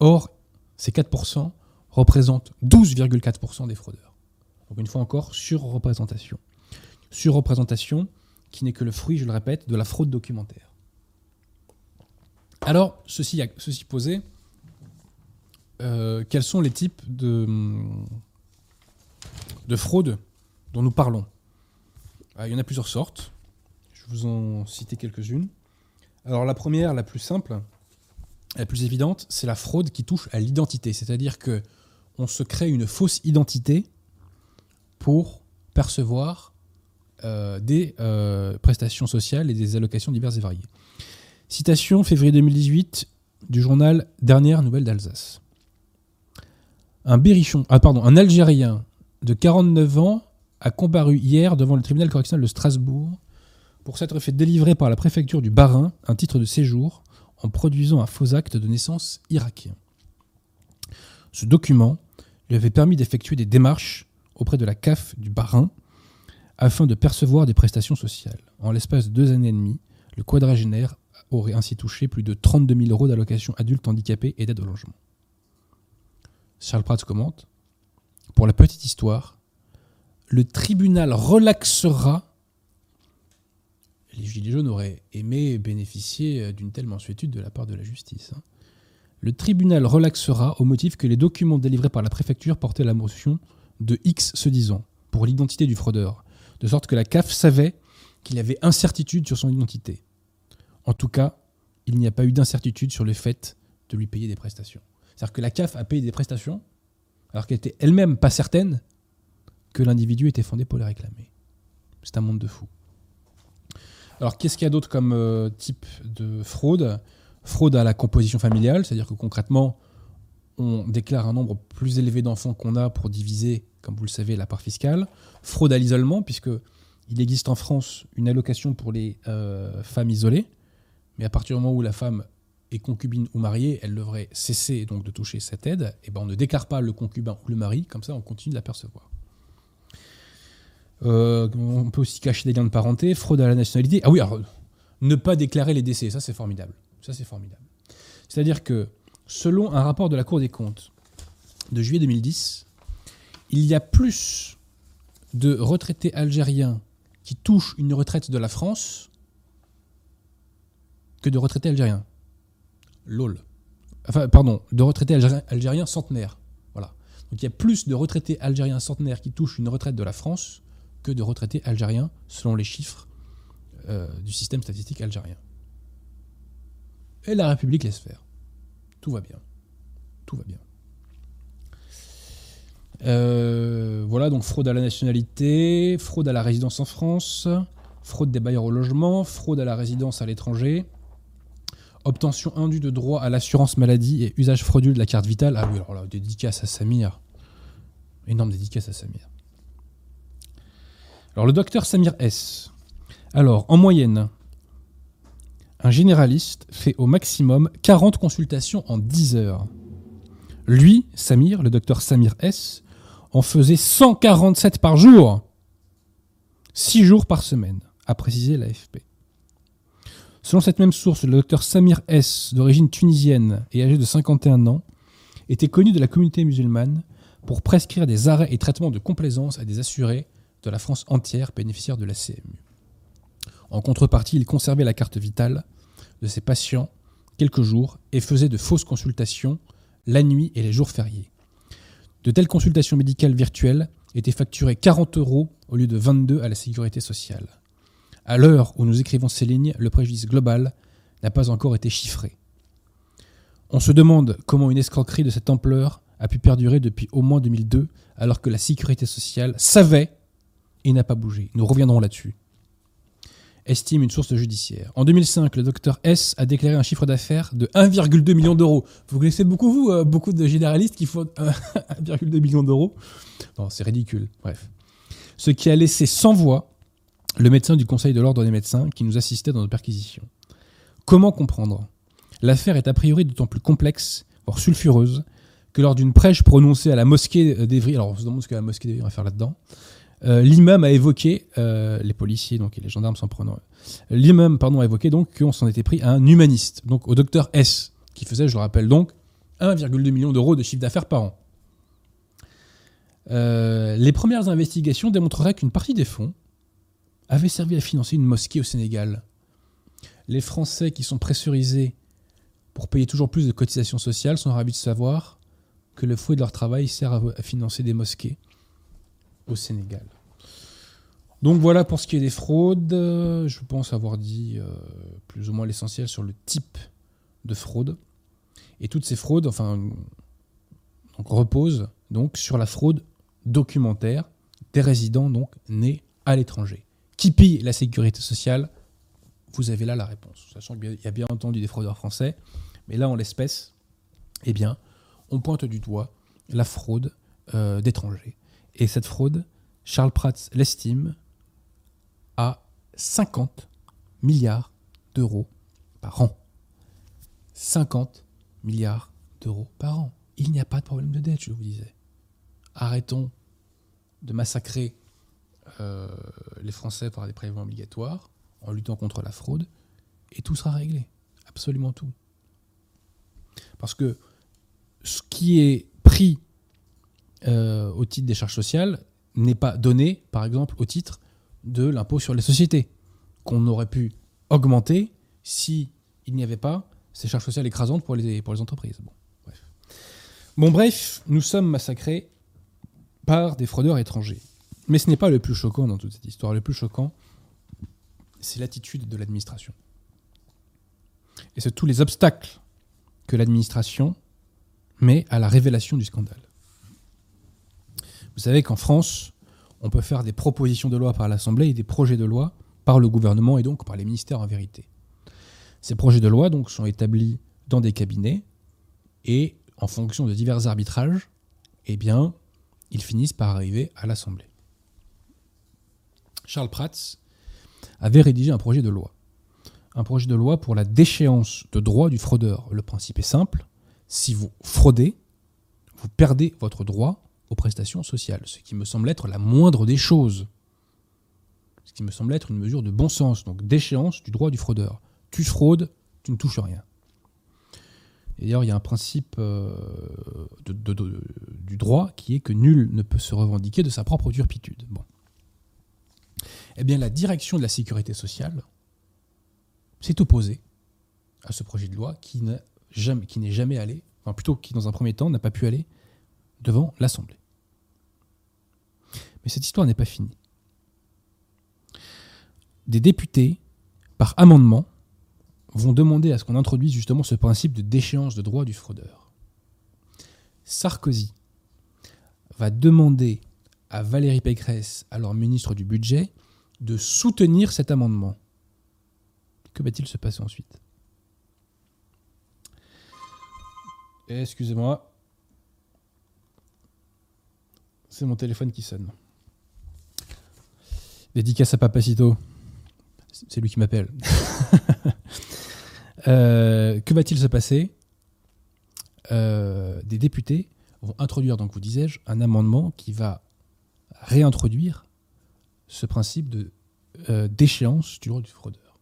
Or, ces 4% représentent 12,4% des fraudeurs. Donc une fois encore, surreprésentation. Surreprésentation qui n'est que le fruit, je le répète, de la fraude documentaire. Alors, ceci, posé, euh, quels sont les types de, de fraude dont nous parlons? Ah, Il y en a plusieurs sortes vous en citer quelques-unes. Alors la première, la plus simple, la plus évidente, c'est la fraude qui touche à l'identité. C'est-à-dire que on se crée une fausse identité pour percevoir euh, des euh, prestations sociales et des allocations diverses et variées. Citation février 2018 du journal Dernière Nouvelle d'Alsace. Un berrichon, ah pardon, un Algérien de 49 ans a comparu hier devant le tribunal correctionnel de Strasbourg pour s'être fait délivrer par la préfecture du Bas-Rhin un titre de séjour en produisant un faux acte de naissance irakien. Ce document lui avait permis d'effectuer des démarches auprès de la CAF du Bas-Rhin afin de percevoir des prestations sociales. En l'espace de deux années et demie, le quadragénaire aurait ainsi touché plus de 32 000 euros d'allocations adultes handicapés et d'aide au logement. Charles Prats commente Pour la petite histoire, le tribunal relaxera les Gilets jaunes auraient aimé bénéficier euh, d'une telle mensuétude de la part de la justice. Hein. Le tribunal relaxera au motif que les documents délivrés par la préfecture portaient la motion de X se disant pour l'identité du fraudeur, de sorte que la CAF savait qu'il avait incertitude sur son identité. En tout cas, il n'y a pas eu d'incertitude sur le fait de lui payer des prestations. C'est-à-dire que la CAF a payé des prestations alors qu'elle était elle-même pas certaine que l'individu était fondé pour les réclamer. C'est un monde de fous. Alors, qu'est-ce qu'il y a d'autre comme euh, type de fraude? Fraude à la composition familiale, c'est-à-dire que concrètement, on déclare un nombre plus élevé d'enfants qu'on a pour diviser, comme vous le savez, la part fiscale. Fraude à l'isolement, puisque il existe en France une allocation pour les euh, femmes isolées, mais à partir du moment où la femme est concubine ou mariée, elle devrait cesser donc de toucher cette aide. Et ben on ne déclare pas le concubin ou le mari, comme ça on continue de la percevoir. Euh, on peut aussi cacher des liens de parenté, fraude à la nationalité. Ah oui, alors, ne pas déclarer les décès, ça c'est formidable. C'est formidable. C'est-à-dire que selon un rapport de la Cour des comptes de juillet 2010, il y a plus de retraités algériens qui touchent une retraite de la France que de retraités algériens. LOL. Enfin, pardon, de retraités algériens, algériens centenaires. Voilà. Donc il y a plus de retraités algériens centenaires qui touchent une retraite de la France de retraités algériens, selon les chiffres euh, du système statistique algérien. Et la République laisse faire. Tout va bien. Tout va bien. Euh, voilà, donc fraude à la nationalité, fraude à la résidence en France, fraude des bailleurs au logement, fraude à la résidence à l'étranger, obtention indue de droit à l'assurance maladie et usage frauduleux de la carte vitale. Ah oui, alors là, dédicace à Samir. Énorme dédicace à Samir. Alors le docteur Samir S. Alors, en moyenne, un généraliste fait au maximum 40 consultations en 10 heures. Lui, Samir, le docteur Samir S, en faisait 147 par jour. 6 jours par semaine, a précisé l'AFP. Selon cette même source, le docteur Samir S, d'origine tunisienne et âgé de 51 ans, était connu de la communauté musulmane pour prescrire des arrêts et traitements de complaisance à des assurés de la France entière bénéficiaires de la CMU. En contrepartie, il conservait la carte vitale de ses patients quelques jours et faisait de fausses consultations la nuit et les jours fériés. De telles consultations médicales virtuelles étaient facturées 40 euros au lieu de 22 à la sécurité sociale. À l'heure où nous écrivons ces lignes, le préjudice global n'a pas encore été chiffré. On se demande comment une escroquerie de cette ampleur a pu perdurer depuis au moins 2002 alors que la sécurité sociale savait et n'a pas bougé. Nous reviendrons là-dessus estime une source judiciaire. En 2005, le docteur S a déclaré un chiffre d'affaires de 1,2 million d'euros. Vous connaissez beaucoup, vous, euh, beaucoup de généralistes qui font 1,2 million d'euros Non, c'est ridicule. Bref. Ce qui a laissé sans voix le médecin du Conseil de l'Ordre des médecins qui nous assistait dans nos perquisitions. Comment comprendre? L'affaire est a priori d'autant plus complexe, voire sulfureuse, que lors d'une prêche prononcée à la mosquée d'Evry, alors on se demande ce que la mosquée d'Evry va faire là-dedans, euh, l'imam a évoqué, euh, les policiers donc, et les gendarmes s'en prenant, l'imam pardon, a évoqué donc qu'on s'en était pris à un humaniste, donc au docteur S, qui faisait, je le rappelle donc, 1,2 million d'euros de chiffre d'affaires par an. Euh, les premières investigations démontreraient qu'une partie des fonds avait servi à financer une mosquée au Sénégal. Les Français qui sont pressurisés pour payer toujours plus de cotisations sociales sont ravis de savoir que le fruit de leur travail sert à financer des mosquées au Sénégal. Donc voilà pour ce qui est des fraudes. Je pense avoir dit euh, plus ou moins l'essentiel sur le type de fraude. Et toutes ces fraudes, enfin, reposent donc sur la fraude documentaire des résidents donc nés à l'étranger. Qui pille la sécurité sociale? Vous avez là la réponse. Sachant qu'il y a bien entendu des fraudeurs français, mais là en l'espèce, eh bien, on pointe du doigt la fraude euh, d'étrangers. Et cette fraude, Charles Prats l'estime à 50 milliards d'euros par an. 50 milliards d'euros par an. Il n'y a pas de problème de dette, je vous disais. Arrêtons de massacrer euh, les Français par des prélèvements obligatoires en luttant contre la fraude et tout sera réglé. Absolument tout. Parce que ce qui est pris euh, au titre des charges sociales n'est pas donné, par exemple, au titre de l'impôt sur les sociétés, qu'on aurait pu augmenter si il n'y avait pas ces charges sociales écrasantes pour les, pour les entreprises. Bon bref. bon, bref, nous sommes massacrés par des fraudeurs étrangers. Mais ce n'est pas le plus choquant dans toute cette histoire. Le plus choquant, c'est l'attitude de l'administration. Et c'est tous les obstacles que l'administration met à la révélation du scandale. Vous savez qu'en France, on peut faire des propositions de loi par l'Assemblée et des projets de loi par le gouvernement et donc par les ministères en vérité. Ces projets de loi donc sont établis dans des cabinets et en fonction de divers arbitrages, eh bien, ils finissent par arriver à l'Assemblée. Charles Prats avait rédigé un projet de loi. Un projet de loi pour la déchéance de droit du fraudeur. Le principe est simple. Si vous fraudez, vous perdez votre droit aux prestations sociales, ce qui me semble être la moindre des choses. Ce qui me semble être une mesure de bon sens, donc d'échéance du droit du fraudeur. Tu fraudes, tu ne touches rien. Et d'ailleurs, il y a un principe euh, du droit qui est que nul ne peut se revendiquer de sa propre turpitude. Eh bien, la direction de la sécurité sociale s'est opposée à ce projet de loi qui n'a jamais, n'est jamais allé, enfin plutôt qui dans un premier temps n'a pas pu aller devant l'Assemblée. Mais cette histoire n'est pas finie. Des députés, par amendement, vont demander à ce qu'on introduise justement ce principe de déchéance de droit du fraudeur. Sarkozy va demander à Valérie Pécresse, alors ministre du Budget, de soutenir cet amendement. Que va-t-il se passer ensuite? Excusez-moi. C'est mon téléphone qui sonne. Dédicace à Papacito. C'est lui qui m'appelle. Euh, que va-t-il se passer? Euh, Des députés vont introduire, donc vous disais-je, un amendement qui va réintroduire ce principe de euh, déchéance du droit du fraudeur.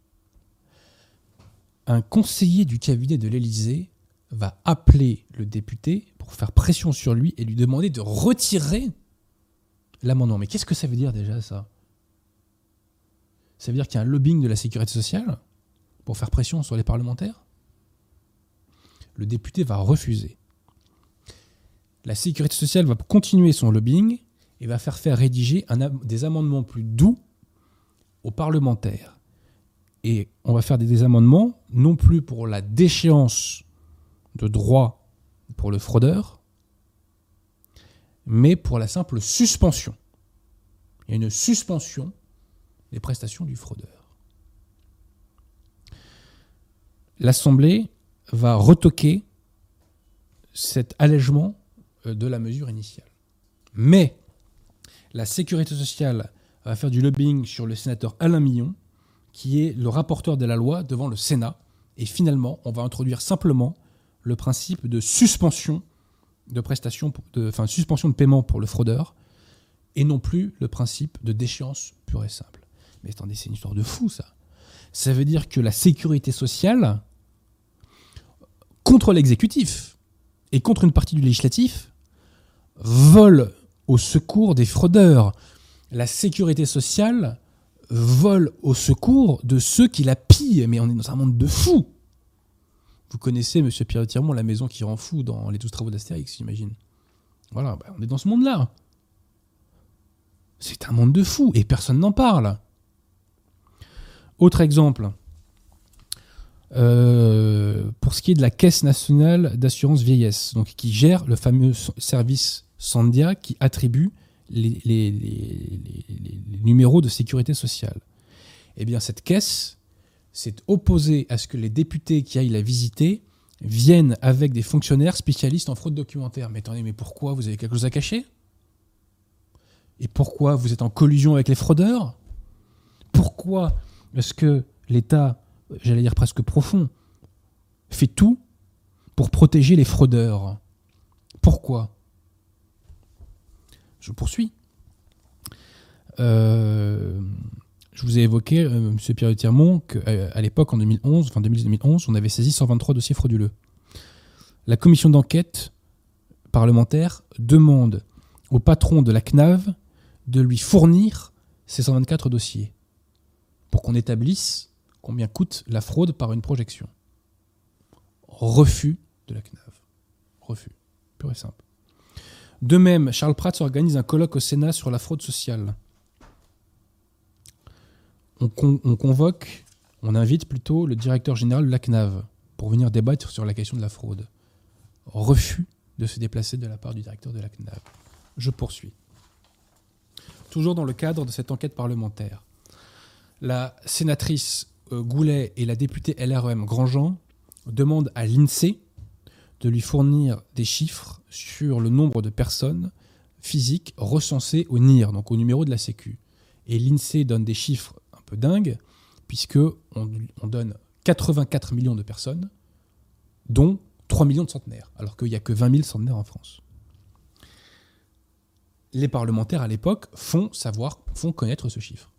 Un conseiller du cabinet de l'Élysée va appeler le député pour faire pression sur lui et lui demander de retirer l'amendement. Mais qu'est-ce que ça veut dire déjà ça? Ça veut dire qu'il y a un lobbying de la sécurité sociale pour faire pression sur les parlementaires? Le député va refuser. La sécurité sociale va continuer son lobbying et va faire rédiger des amendements plus doux aux parlementaires. Et on va faire des, des amendements non plus pour la déchéance de droit pour le fraudeur, mais pour la simple suspension. Il y a une suspension des prestations du fraudeur. L'Assemblée va retoquer cet allègement euh, de la mesure initiale. Mais la sécurité sociale va faire du lobbying sur le sénateur Alain Millon, qui est le rapporteur de la loi devant le Sénat. Et finalement, on va introduire simplement le principe de suspension de prestations, de, suspension de paiement pour le fraudeur, et non plus le principe de déchéance pure et simple. Mais attendez, c'est une histoire de fou ça. Ça veut dire que la sécurité sociale, contre l'exécutif et contre une partie du législatif, vole au secours des fraudeurs. La sécurité sociale vole au secours de ceux qui la pillent. Mais on est dans un monde de fous. Vous connaissez, monsieur Pierre Tirmont, la maison qui rend fou dans les 12 travaux d'Astérix, j'imagine. Voilà, bah, on est dans ce monde-là. C'est un monde de fous et personne n'en parle. Autre exemple. Euh, pour ce qui est de la Caisse nationale d'assurance vieillesse, donc qui gère le fameux service Sandia qui attribue les- les numéros de sécurité sociale. Eh bien, cette caisse s'est opposée à ce que les députés qui aillent la visiter viennent avec des fonctionnaires spécialistes en fraude documentaire. Mais attendez, mais pourquoi Vous avez quelque chose à cacher? Et pourquoi vous êtes en collusion avec les fraudeurs? Pourquoi est-ce que l'État, j'allais dire presque profond, fait tout pour protéger les fraudeurs? Pourquoi? Je poursuis. Euh, je vous ai évoqué, euh, M. Pierre Tirmont, qu'à l'époque, en 2011, enfin 2011, on avait saisi 123 dossiers frauduleux. La commission d'enquête parlementaire demande au patron de la CNAV de lui fournir ces 124 dossiers pour qu'on établisse combien coûte la fraude par une projection. Refus de la CNAV. Refus. Pur et simple. De même, Charles Prats organise un colloque au Sénat sur la fraude sociale. On, on convoque, on invite plutôt le directeur général de la CNAV pour venir débattre sur la question de la fraude. Refus de se déplacer de la part du directeur de la CNAV. Je poursuis. Toujours dans le cadre de cette enquête parlementaire, la sénatrice euh, Goulet et la députée LREM Grandjean demandent à l'INSEE de lui fournir des chiffres sur le nombre de personnes physiques recensées au NIR, donc au numéro de la Sécu. Et l'INSEE donne des chiffres un peu dingues, puisque on, on donne 84 millions de personnes, dont 3 millions de centenaires, alors qu'il n'y a que 20 000 centenaires en France. Les parlementaires à l'époque font savoir, font connaître ce chiffre.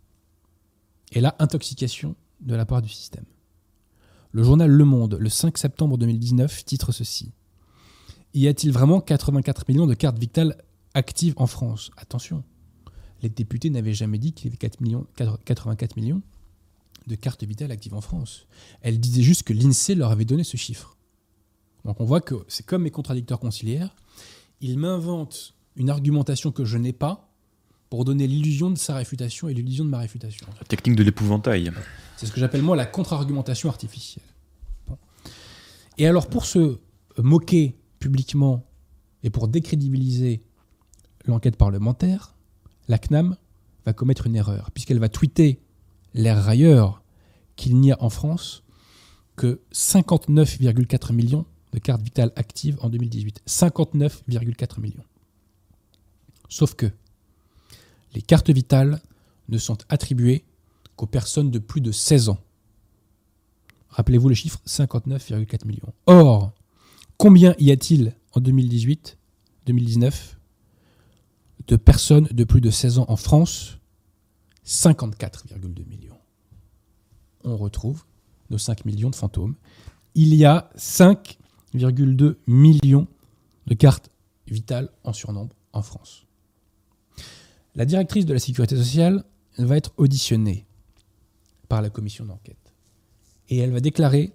Et là, intoxication de la part du système. Le journal Le Monde, le 5 septembre 2019, titre ceci. Y a-t-il vraiment 84 millions de cartes vitales actives en France? Attention, les députés n'avaient jamais dit qu'il y avait 4 millions, 84 millions de cartes vitales actives en France. Elles disaient juste que l'INSEE leur avait donné ce chiffre. Donc on voit que c'est comme mes contradicteurs conciliaires. Ils m'inventent une argumentation que je n'ai pas pour donner l'illusion de sa réfutation et l'illusion de ma réfutation. La technique de l'épouvantail. C'est ce que j'appelle moi la contre-argumentation artificielle. Bon. Et alors pour se moquer publiquement et pour décrédibiliser l'enquête parlementaire, la CNAM va commettre une erreur, puisqu'elle va tweeter l'air railleur qu'il n'y a en France que 59,4 millions de cartes vitales actives en 2018. 59,4 millions. Sauf que les cartes vitales ne sont attribuées qu'aux personnes de plus de 16 ans. Rappelez-vous le chiffre 59,4 millions. Or, combien y a-t-il en 2018, 2019 de personnes de plus de 16 ans en France? 54,2 millions. On retrouve nos 5 millions de fantômes. Il y a 5,2 millions de cartes vitales en surnombre en France. La directrice de la sécurité sociale va être auditionnée par la commission d'enquête. Et elle va déclarer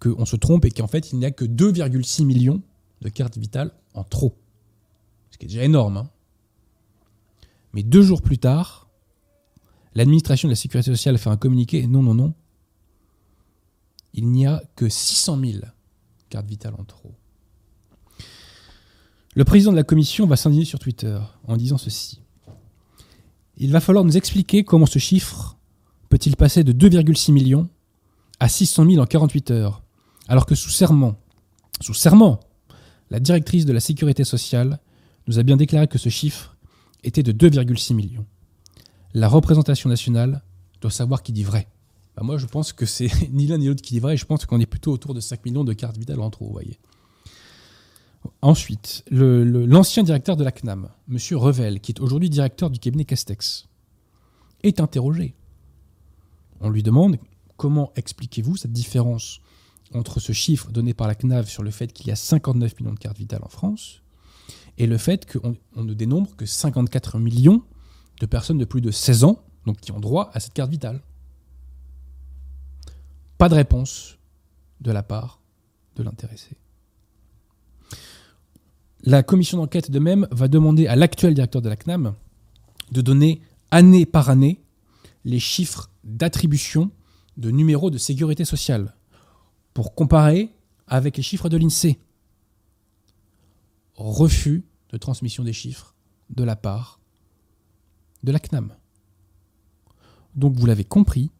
qu'on se trompe et qu'en fait, il n'y a que 2,6 millions de cartes vitales en trop. Ce qui est déjà énorme. Hein. Mais deux jours plus tard, l'administration de la sécurité sociale fait un communiqué non, non, non. Il n'y a que 600 000 cartes vitales en trop. Le président de la commission va s'indigner sur Twitter en disant ceci. Il va falloir nous expliquer comment ce chiffre peut-il passer de 2,6 millions à 600 000 en 48 heures, alors que sous serment, sous serment, la directrice de la sécurité sociale nous a bien déclaré que ce chiffre était de 2,6 millions. La représentation nationale doit savoir qui dit vrai. Bah, moi, je pense que c'est ni l'un ni l'autre qui dit vrai. Je pense qu'on est plutôt autour de 5 millions de cartes vitales en trop, vous voyez. Ensuite, l'ancien directeur de la CNAM, M. Revel, qui est aujourd'hui directeur du cabinet Castex, est interrogé. On lui demande comment expliquez-vous cette différence entre ce chiffre donné par la CNAV sur le fait qu'il y a 59 millions de cartes vitales en France et le fait qu'on ne dénombre que 54 millions de personnes de plus de 16 ans, donc qui ont droit à cette carte vitale. Pas de réponse de la part de l'intéressé. La commission d'enquête de même va demander à l'actuel directeur de la CNAM de donner année par année les chiffres d'attribution de numéros de sécurité sociale pour comparer avec les chiffres de l'INSEE. Refus de transmission des chiffres de la part de la CNAM. Donc vous l'avez compris,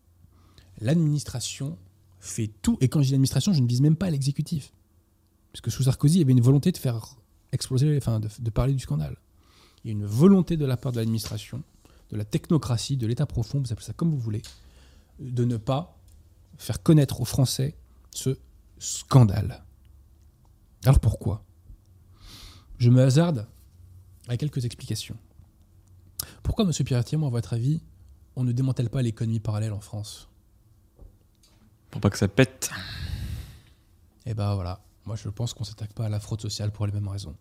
l'administration fait tout, et quand je dis l'administration, je ne vise même pas l'exécutif. Parce que sous Sarkozy, il y avait une volonté de faire exploser, enfin de, de parler du scandale. Il y a une volonté de la part de l'administration, de la technocratie, de l'État profond, vous appelez ça comme vous voulez, de ne pas faire connaître aux Français ce scandale. Alors pourquoi? Je me hasarde à quelques explications. Pourquoi, M. Pierre-Thiemont, à votre avis, on ne démantèle pas l'économie parallèle en France? Pour pas que ça pète. Eh ben voilà, moi je pense qu'on ne s'attaque pas à la fraude sociale pour les mêmes raisons.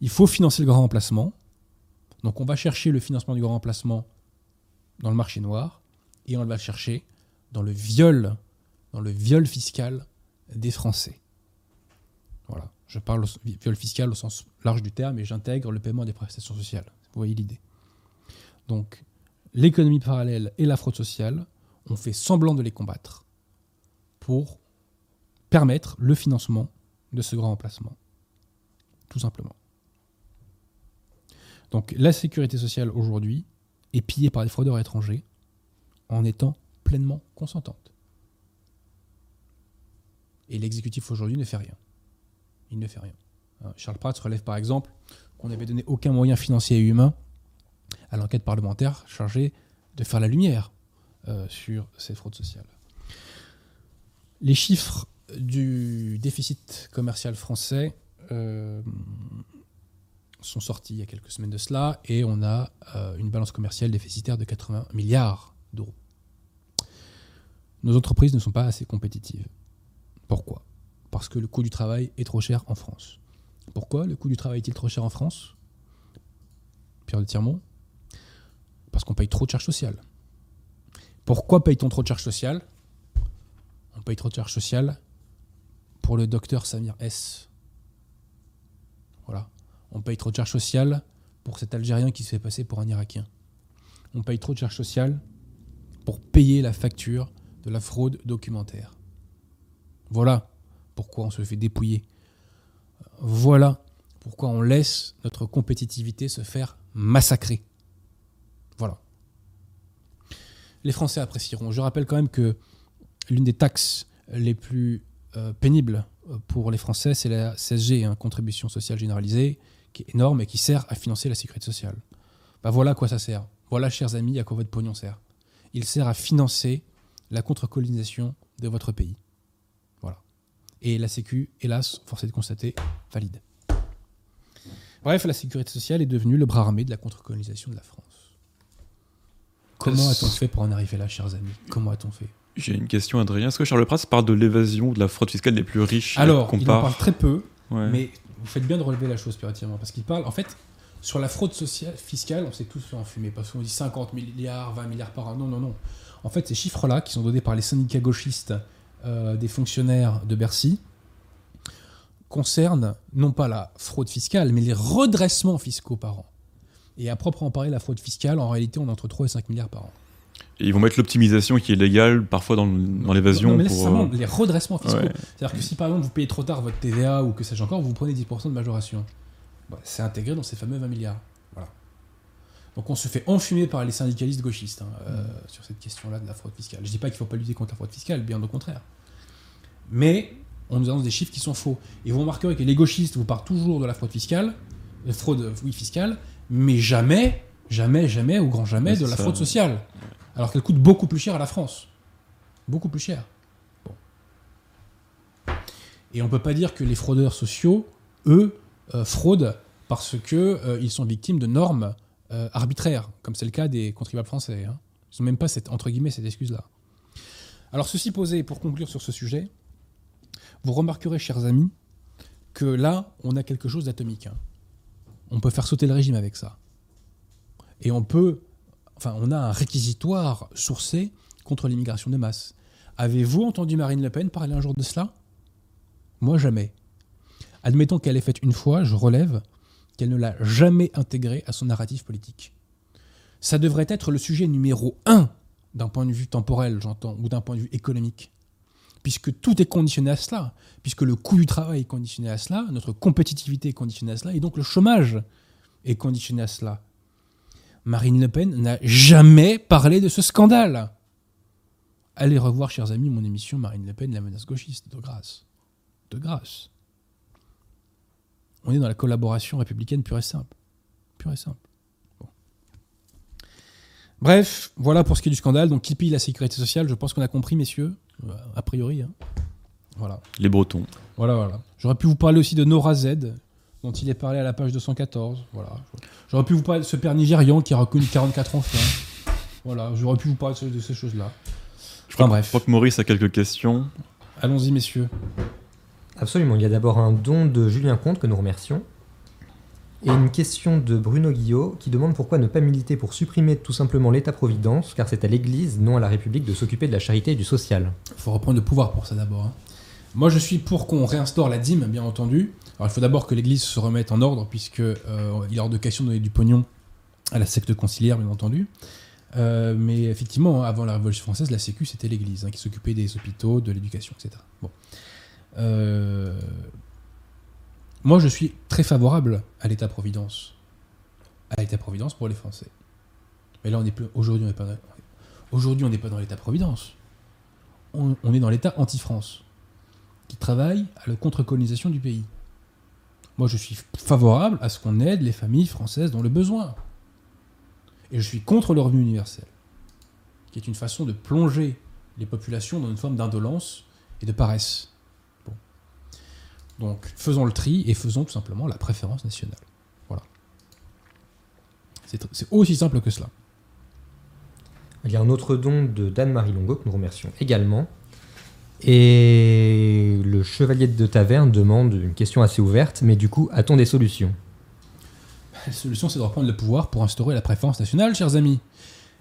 Il faut financer le grand remplacement. Donc on va chercher le financement du grand remplacement dans le marché noir et on va chercher dans le viol, dans le viol fiscal des Français. Voilà, je parle viol fiscal au sens large du terme et j'intègre le paiement des prestations sociales. Vous voyez l'idée. Donc, l'économie parallèle et la fraude sociale, on fait semblant de les combattre pour permettre le financement de ce grand emplacement. Tout simplement. Donc la sécurité sociale aujourd'hui est pillée par des fraudeurs étrangers en étant pleinement consentante. Et l'exécutif aujourd'hui ne fait rien. Il ne fait rien. Hein, Charles Pratt relève par exemple qu'on n'avait donné aucun moyen financier et humain à l'enquête parlementaire chargée de faire la lumière euh, sur ces fraudes sociales. Les chiffres du déficit commercial français euh, sont sortis il y a quelques semaines de cela et on a euh, une balance commerciale déficitaire de 80 milliards d'euros. nos entreprises ne sont pas assez compétitives. Pourquoi? Parce que le coût du travail est trop cher en France. Pourquoi le coût du travail est-il trop cher en France? Pierre de Tirmont? Parce qu'on paye trop de charges sociales. Pourquoi paye-t-on trop de charges sociales? On paye trop de charges sociales le docteur Samir S. Voilà. On paye trop de charges sociales pour cet Algérien qui se fait passer pour un Irakien. On paye trop de charges sociales pour payer la facture de la fraude documentaire. Voilà pourquoi on se fait dépouiller. Voilà pourquoi on laisse notre compétitivité se faire massacrer. Voilà. Les Français apprécieront. Je rappelle quand même que l'une des taxes les plus euh, pénibles pour les Français, c'est la CSG, hein, contribution sociale généralisée, qui est énorme et qui sert à financer la sécurité sociale. Bah voilà à quoi ça sert. Voilà, chers amis, à quoi votre pognon sert. Il sert à financer la contre-colonisation de votre pays. Voilà. Et la Sécu, hélas, force est de constater, valide. Bref, la sécurité sociale est devenue le bras armé de la contre-colonisation de la France. Comment a-t-on fait pour en arriver là, chers amis? Comment a-t-on fait? J'ai une question, Adrien. Est-ce que Charles Prats parle de l'évasion ou de la fraude fiscale des plus riches Alors, il en parle très peu, Ouais. mais vous faites bien de relever la chose, Pierre-Etienne, parce qu'il parle, en fait, sur la fraude sociale, fiscale, on s'est tous fait enfumer, parce qu'on dit 50 milliards, 20 milliards par an. Non, non, non. En fait, ces chiffres-là, qui sont donnés par les syndicats gauchistes euh, des fonctionnaires de Bercy, concernent non pas la fraude fiscale, mais les redressements fiscaux par an. Et à proprement parler, la fraude fiscale, en réalité, on est entre 3 et 5 milliards par an. Et ils vont mettre l'optimisation qui est légale parfois dans, dans l'évasion mais là, pour. c'est euh, vraiment les redressements fiscaux. ouais. C'est-à-dire que si par exemple vous payez trop tard votre TVA ou que sais-je encore, vous prenez 10% de majoration. Bah, c'est intégré dans ces fameux 20 milliards. Voilà. Donc on se fait enfumer par les syndicalistes gauchistes hein, euh, sur cette question-là de la fraude fiscale. Je dis pas qu'il faut pas lutter contre la fraude fiscale, bien au contraire. Mais on nous annonce des chiffres qui sont faux. Et vous remarquerez que les gauchistes vous parlent toujours de la fraude fiscale, de fraude euh, oui fiscale, mais jamais, jamais, jamais, ou grand jamais, de la ça. fraude sociale. Alors qu'elle coûte beaucoup plus cher à la France. Beaucoup plus cher. Et on peut pas dire que les fraudeurs sociaux, eux, euh, fraudent parce que euh, sont victimes de normes euh, arbitraires, comme c'est le cas des contribuables français. hein. Ils n'ont même pas cette, entre guillemets, cette excuse-là. Alors ceci posé, pour conclure sur ce sujet, vous remarquerez, chers amis, que là, on a quelque chose d'atomique. hein. On peut faire sauter le régime avec ça. Et on peut, enfin, on a un réquisitoire sourcé contre l'immigration de masse. Avez-vous entendu Marine Le Pen parler un jour de cela? Moi, jamais. Admettons qu'elle ait fait une fois, je relève qu'elle ne l'a jamais intégré à son narratif politique. Ça devrait être le sujet numéro un d'un point de vue temporel, j'entends, ou d'un point de vue économique. Puisque tout est conditionné à cela, puisque le coût du travail est conditionné à cela, notre compétitivité est conditionnée à cela, et donc le chômage est conditionné à cela. Marine Le Pen n'a jamais parlé de ce scandale. Allez revoir, chers amis, mon émission Marine Le Pen, la menace gauchiste, de grâce. De grâce. On est dans la collaboration républicaine pure et simple. Pure et simple. Bon. Bref, voilà pour ce qui est du scandale. Donc, qui pille la sécurité sociale Je pense qu'on a compris, messieurs. Euh, A priori. hein. Voilà. Les Bretons. Voilà, voilà. J'aurais pu vous parler aussi de Nora Z, dont il est parlé à la page 214. Voilà. J'aurais pu vous parler de ce père nigérian qui a reconnu 44 enfants. Voilà, j'aurais pu vous parler de ce- de ces choses-là. Je crois, Enfin, que- bref. je crois que Maurice a quelques questions. Allons-y, messieurs. Absolument. Il y a d'abord un don de Julien Comte que nous remercions. Et une question de Bruno Guillot qui demande pourquoi ne pas militer pour supprimer tout simplement l'État-providence, car c'est à l'Église, non à la République, de s'occuper de la charité et du social. Il faut reprendre le pouvoir pour ça d'abord. hein. Moi, je suis pour qu'on réinstaure la dîme, bien entendu. Alors, il faut d'abord que l'Église se remette en ordre, puisque euh, il est hors de question de donner du pognon à la secte conciliaire, bien entendu. Euh, mais effectivement, avant la Révolution française, la Sécu, c'était l'Église hein, qui s'occupait des hôpitaux, de l'éducation, etc. Bon. Euh, Moi, je suis très favorable à l'État-providence. À l'État-providence pour les Français. Mais là, on est plus. Aujourd'hui, on n'est pas dans... Aujourd'hui, on n'est pas dans l'État-providence. On, on est dans l'État anti-France, qui travaille à la contre-colonisation du pays. Moi, je suis favorable à ce qu'on aide les familles françaises dans le besoin. Et je suis contre le revenu universel, qui est une façon de plonger les populations dans une forme d'indolence et de paresse. Bon. Donc, faisons le tri et faisons tout simplement la préférence nationale. Voilà. C'est aussi simple que cela. Il y a un autre don de Dan-Marie Longo que nous remercions également. Et le chevalier de taverne demande une question assez ouverte, mais du coup, a-t-on des solutions? La solution, c'est de reprendre le pouvoir pour instaurer la préférence nationale, chers amis.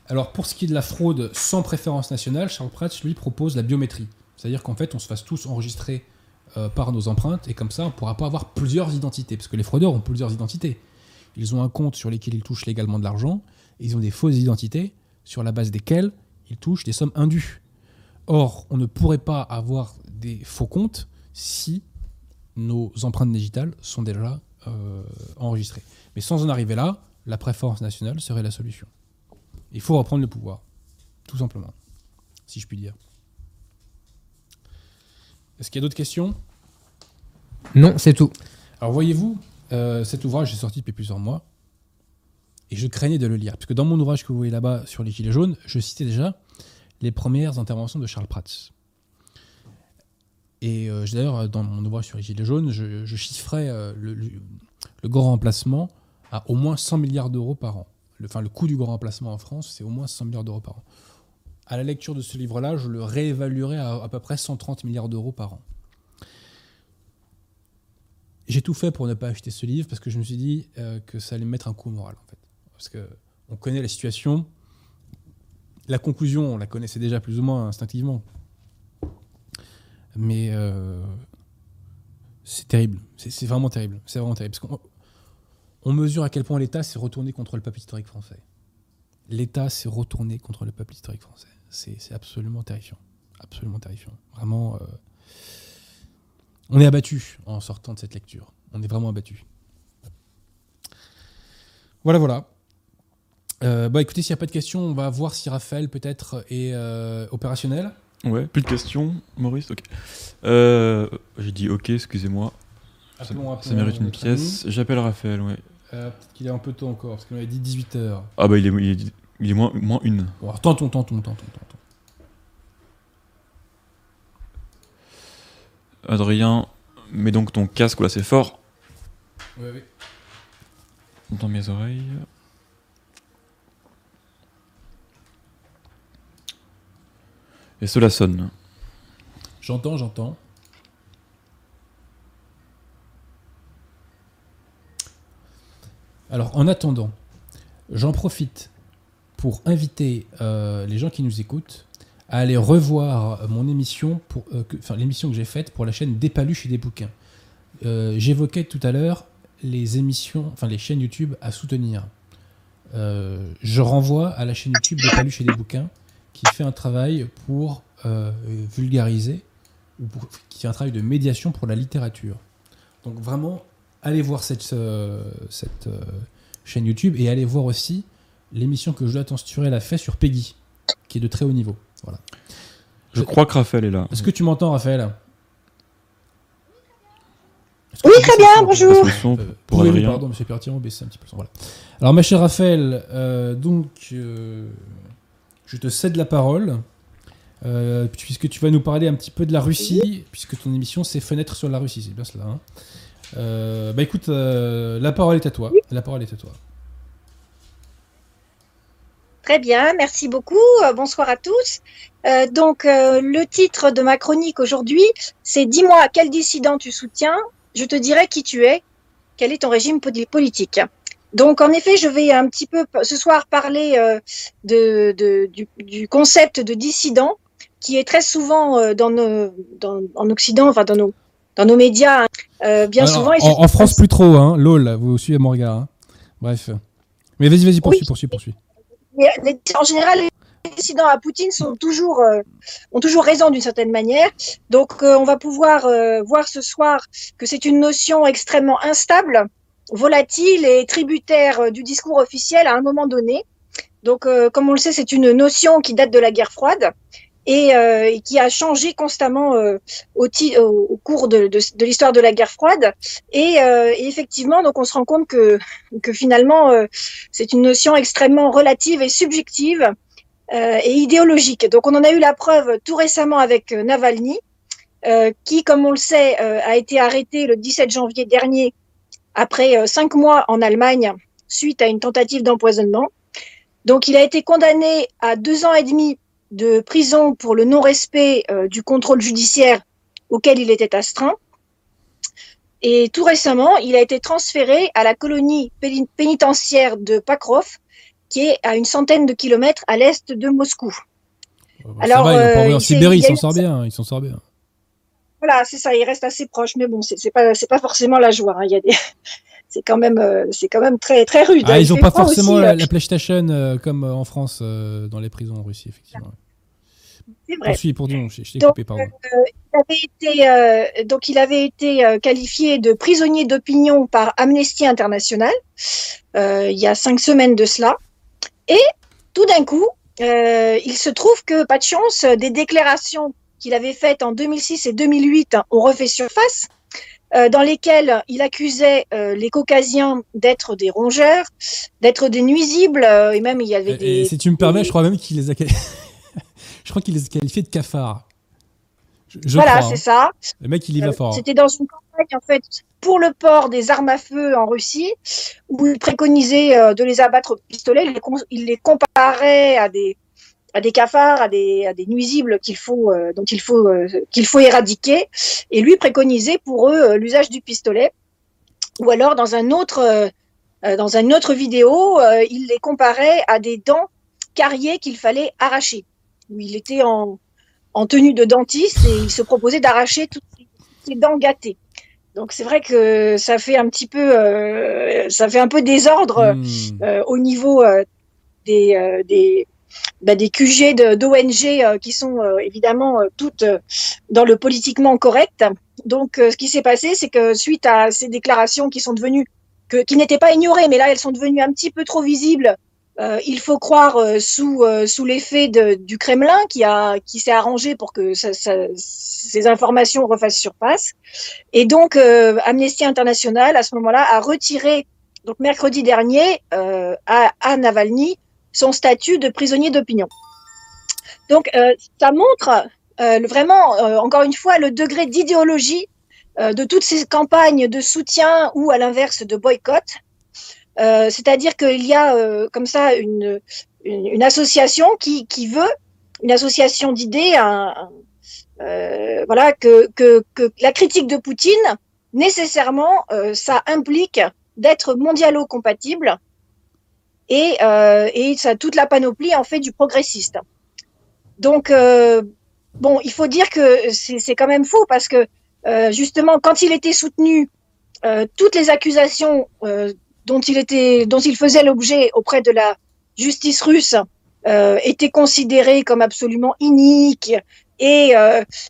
Alors, pour ce qui est de la fraude sans préférence nationale, Charles Prats, lui, propose la biométrie. C'est-à-dire qu'en fait, on se fasse tous enregistrer euh, par nos empreintes, et comme ça, on ne pourra pas avoir plusieurs identités, parce que les fraudeurs ont plusieurs identités. Ils ont un compte sur lequel ils touchent légalement de l'argent, et ils ont des fausses identités sur la base desquelles ils touchent des sommes indues. Or, on ne pourrait pas avoir des faux comptes si nos empreintes digitales sont déjà euh, enregistrées. Mais sans en arriver là, la préférence nationale serait la solution. Il faut reprendre le pouvoir, tout simplement, si je puis dire. Est-ce qu'il y a d'autres questions? Non, c'est tout. Alors voyez-vous, euh, cet ouvrage est sorti depuis plusieurs mois et je craignais de le lire. Parce que dans mon ouvrage que vous voyez là-bas sur les Gilets jaunes, je citais déjà les premières interventions de Charles Prats. Et euh, d'ailleurs, dans mon ouvrage sur les Gilets jaunes, je, chiffrais euh, le, grand remplacement à au moins 100 milliards d'euros par an. Le, enfin, le coût du grand remplacement en France, c'est au moins 100 milliards d'euros par an. À la lecture de ce livre-là, je le réévaluerais à à peu près 130 milliards d'euros par an. J'ai tout fait pour ne pas acheter ce livre parce que je me suis dit euh, que ça allait me mettre un coup moral, en fait. Parce que on connaît la situation. La conclusion, on la connaissait déjà plus ou moins instinctivement. Mais euh, c'est terrible. C'est vraiment terrible. C'est vraiment terrible. Parce on mesure à quel point l'État s'est retourné contre le peuple historique français. L'État s'est retourné contre le peuple historique français. C'est absolument terrifiant. Absolument terrifiant. Vraiment. Euh, on est abattu en sortant de cette lecture. On est vraiment abattu. Voilà, voilà. Euh, bah écoutez, s'il n'y a pas de questions, on va voir si Raphaël peut-être est euh, opérationnel. Ouais, plus de questions, Maurice Ok. Euh, J'ai dit ok, excusez-moi. Ça, ça mérite une pièce. J'appelle Raphaël, ouais. Euh, Peut-être qu'il est un peu tôt encore, parce qu'on avait dit 18h. Ah bah il est, il est, il est moins, moins une. Bon, alors, tentons, tentons, tentons, tentons. Adrien, mets donc ton casque là, c'est fort Oui, oui. dans mes oreilles. Et cela sonne. J'entends, j'entends. Alors, en attendant, j'en profite pour inviter euh, les gens qui nous écoutent à aller revoir mon émission, euh, l'émission que j'ai faite pour la chaîne Des Paluches et des bouquins. Euh, J'évoquais tout à l'heure les émissions, enfin les chaînes YouTube à soutenir. Je renvoie à la chaîne YouTube Des Paluches et des bouquins qui fait un travail pour euh, vulgariser ou pour- qui fait un travail de médiation pour la littérature. Donc vraiment, allez voir cette, euh, cette euh, chaîne YouTube et allez voir aussi l'émission que Jonathan Sturel a fait sur Peggy, qui est de très haut niveau. Voilà. Je Je- crois que Raphaël est là. Est-ce que tu m'entends, Raphaël? Oui, très bien, bonjour. Son, euh, pour oui, pardon, monsieur Pertiron, baissez un petit peu le son. Voilà. Alors, ma chère Raphaël, euh, donc, euh, je te cède la parole, euh, puisque tu vas nous parler un petit peu de la Russie, puisque ton émission c'est Fenêtre sur la Russie, c'est bien cela. hein. Euh, bah écoute, euh, la parole est à toi. La parole est à toi. Très bien, merci beaucoup. Bonsoir à tous. Donc, le titre de ma chronique aujourd'hui, c'est Dis-moi quel dissident tu soutiens, je te dirai qui tu es, quel est ton régime poli- politique? Donc, en effet, je vais un petit peu ce soir parler euh, de, de- du, du concept de dissident qui est très souvent euh, dans nos, dans, en Occident, enfin dans nos, dans nos médias, hein. Euh, bien Alors, souvent. en, France, plus trop, hein. LOL, vous suivez mon regard. hein. Bref. Mais vas-y, vas-y, poursuis, Oui. poursuis, poursuis. Mais, les- en général, les dissidents à Poutine sont toujours, ont toujours raison d'une certaine manière. Donc, on va pouvoir voir ce soir que c'est une notion extrêmement instable, volatile et tributaire euh, du discours officiel à un moment donné. Donc, euh, comme on le sait, c'est une notion qui date de la guerre froide et, euh, et qui a changé constamment euh, au, au, cours de, de, de l'histoire de la guerre froide. Et, euh, effectivement, donc on se rend compte que, que finalement, euh, c'est une notion extrêmement relative et subjective et idéologique. Donc on en a eu la preuve tout récemment avec Navalny, qui, comme on le sait, a été arrêté le 17 janvier dernier après euh, cinq mois en Allemagne suite à une tentative d'empoisonnement. Donc il a été condamné à deux ans et demi de prison pour le non-respect euh, du contrôle judiciaire auquel il était astreint. Et tout récemment, il a été transféré à la colonie pénitentiaire de Pakrov, qui est à une centaine de kilomètres à l'est de Moscou. Alors, va, il en Sibérie, il s'en sort bien, il s'en sort bien. Voilà, c'est ça, il reste assez proche, mais bon, c'est pas, pas forcément la joie. Hein. Il y a des, c'est quand même, euh, c'est quand même très, très rude. Ah, ils ont pas forcément la, euh, PlayStation euh, comme en France dans les prisons en Russie, effectivement. C'est vrai. Poursuis, pour dire, je, t'ai coupé, pardon. il avait été, donc, il avait été qualifié de prisonnier d'opinion par Amnesty International il y a cinq semaines de cela. Et tout d'un coup, il se trouve que, pas de chance, des déclarations qu'il avait faites en 2006 et 2008 ont refait surface, euh, dans lesquelles il accusait euh, les caucasiens d'être des rongeurs, d'être des nuisibles, euh, et même il y avait des... si tu me permets, je crois même qu'il les a... je crois qu'il les a qualifiés de cafards. voilà, c'est hein. ça. Le mec, il y va fort. C'était dans une campagne, en fait, pour le port des armes à feu en Russie, où il préconisait de les abattre au pistolet. il les comparait à des, à des cafards, à des, à des nuisibles qu'il faut, euh, dont il faut, euh, qu'il faut éradiquer. Et lui préconisait pour eux euh, l'usage du pistolet. Ou alors dans un autre, dans une autre vidéo, il les comparait à des dents carriées qu'il fallait arracher. Où il était en, en tenue de dentiste et il se proposait d'arracher toutes ses dents gâtées. Donc c'est vrai que ça fait un petit peu, ça fait un peu désordre hmm. au niveau des, des bah, des QG d'ONG euh, qui sont euh, évidemment euh, toutes dans le politiquement correct. Donc, ce qui s'est passé, c'est que suite à ces déclarations qui sont devenues, qui n'étaient pas ignorées, mais là, elles sont devenues un petit peu trop visibles. il faut croire sous sous l'effet du Kremlin qui qui s'est arrangé pour que ces informations refassent surface. Et donc Amnesty International à ce moment-là a retiré donc mercredi dernier à Navalny son statut de prisonnier d'opinion. Donc, euh, ça montre euh, vraiment, euh, encore une fois, le degré d'idéologie de toutes ces campagnes de soutien ou, à l'inverse, de boycott. C'est-à-dire qu'il y a comme ça une, association qui, veut, une association d'idées, voilà, que, que, que, la critique de Poutine, nécessairement, ça implique d'être mondialo-compatible et, euh, toute la panoplie en fait du progressiste. Donc euh, bon, il faut dire que c'est quand même faux parce que euh, justement quand il était soutenu, toutes les accusations dont il était, dont il faisait l'objet auprès de la justice russe étaient considérées comme absolument iniques et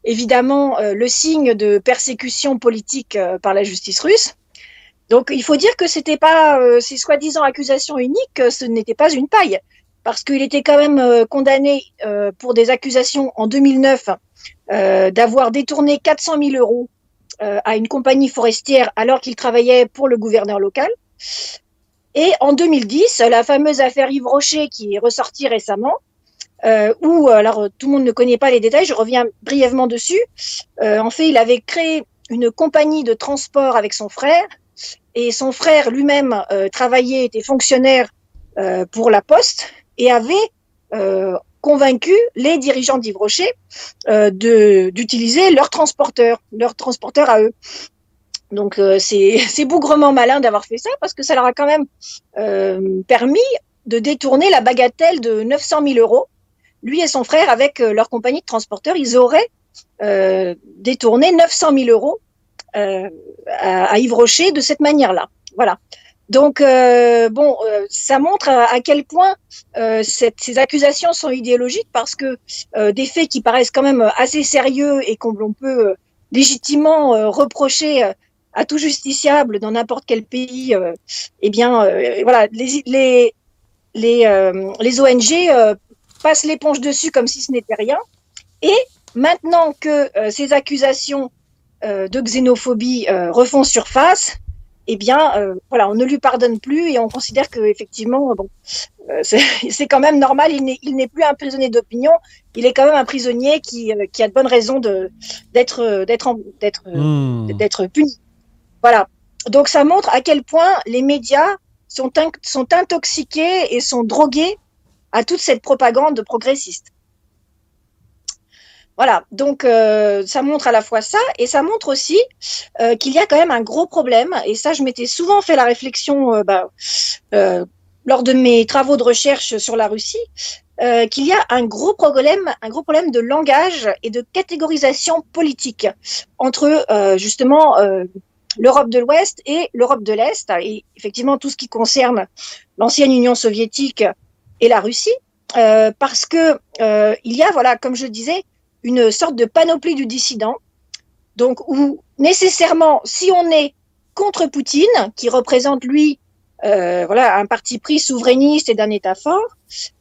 évidemment le signe de persécution politique par la justice russe. Donc il faut dire que c'était pas euh, ces soi-disant accusations uniques, ce n'était pas une paille, parce qu'il était quand même euh, condamné euh, pour des accusations en 2009 d'avoir détourné 400 000 euros à une compagnie forestière alors qu'il travaillait pour le gouverneur local. Et en 2010, la fameuse affaire Yves Rocher qui est ressortie récemment, où alors tout le monde ne connaît pas les détails, je reviens brièvement dessus. en fait, il avait créé une compagnie de transport avec son frère et son frère lui-même euh, travaillait, était fonctionnaire euh, pour la Poste et avait euh, convaincu les dirigeants d'Yves d'utiliser leur transporteur, leur transporteur à eux. Donc c'est bougrement malin d'avoir fait ça parce que ça leur a quand même permis de détourner la bagatelle de 900 000 euros. Lui et son frère, avec leur compagnie de transporteurs, ils auraient détourné 900 000 euros euh, à, Yves Rocher de cette manière-là. Voilà. Donc, euh, bon, euh, ça montre à, quel point ces accusations sont idéologiques parce que des faits qui paraissent quand même assez sérieux et qu'on peut légitimement reprocher à tout justiciable dans n'importe quel pays, eh bien, voilà, les, les, ONG passent l'éponge dessus comme si ce n'était rien. Et maintenant que ces accusations de xénophobie euh, refont surface, eh bien, euh, voilà, on ne lui pardonne plus et on considère que effectivement, bon, c'est quand même normal. Il n'est plus un prisonnier d'opinion. Il est quand même un prisonnier qui, qui a de bonnes raisons d'être d'être hmm. d'être puni. Voilà. Donc ça montre à quel point les médias sont sont intoxiqués et sont drogués à toute cette propagande progressiste. Voilà, donc euh, ça montre à la fois ça et ça montre aussi euh, qu'il y a quand même un gros problème. Et ça, je m'étais souvent fait la réflexion euh, bah, euh, lors de mes travaux de recherche sur la Russie, euh, qu'il y a un gros problème, un gros problème de langage et de catégorisation politique entre euh, justement l'Europe de l'Ouest et l'Europe de l'Est, et effectivement tout ce qui concerne l'ancienne Union soviétique et la Russie, euh, parce que euh, il y a, voilà, comme je disais, une sorte de panoplie du dissident, donc où nécessairement, si on est contre Poutine, qui représente lui, euh, voilà, un parti pris souverainiste et d'un État fort,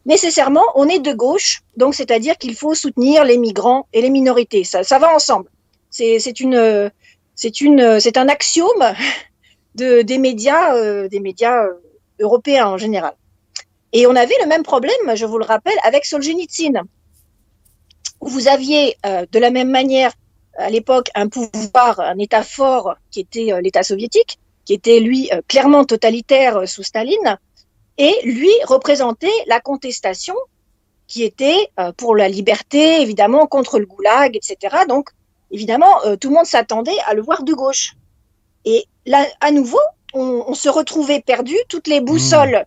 nécessairement, on est de gauche, donc c'est-à-dire qu'il faut soutenir les migrants et les minorités. Ça, ça va ensemble. C'est une, c'est une, c'est un axiome de, des médias, euh, des médias euh, européens en général. Et on avait le même problème, je vous le rappelle, avec Solzhenitsyn, où vous aviez euh, de la même manière à l'époque un pouvoir, un État fort qui était euh, l'État soviétique, qui était lui euh, clairement totalitaire euh, sous Staline, et lui représentait la contestation qui était euh, pour la liberté, évidemment, contre le goulag, etc. Donc, évidemment, euh, tout le monde s'attendait à le voir de gauche. Et là, à nouveau, on, on se retrouvait perdu, toutes les boussoles,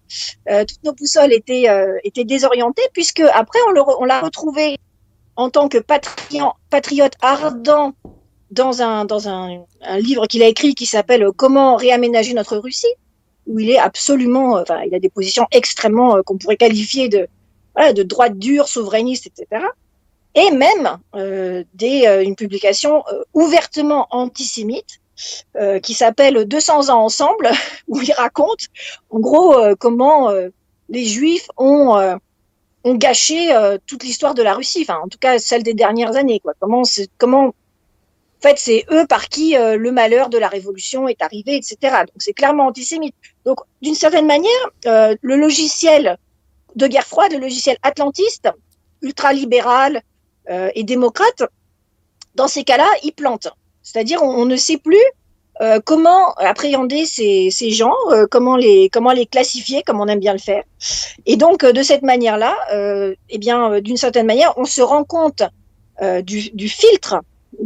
euh, toutes nos boussoles étaient, euh, étaient désorientées, puisque après, on le re- on l'a retrouvé en tant que patriote, ardent dans un, livre qu'il a écrit qui s'appelle Comment réaménager notre Russie, où il est absolument, euh, enfin, il a des positions extrêmement euh, qu'on pourrait qualifier de, de droite dure, souverainiste, etc. Et même euh, des, une publication ouvertement antisémite qui s'appelle 200 ans ensemble, où il raconte en gros comment les Juifs ont ont gâché euh, toute l'histoire de la Russie, enfin en tout cas celle des dernières années. Quoi. Comment, comment, en fait, c'est eux par qui euh, le malheur de la révolution est arrivé, etc. Donc c'est clairement antisémite. Donc d'une certaine manière, euh, le logiciel de guerre froide, le logiciel atlantiste, ultralibéral euh, et démocrate, dans ces cas-là, il plante. C'est-à-dire on ne sait plus euh, comment appréhender ces, ces gens, euh, comment les comment les classifier, comme on aime bien le faire? Et donc, euh, de cette manière-là, euh, eh bien, euh, d'une certaine manière, on se rend compte du, du filtre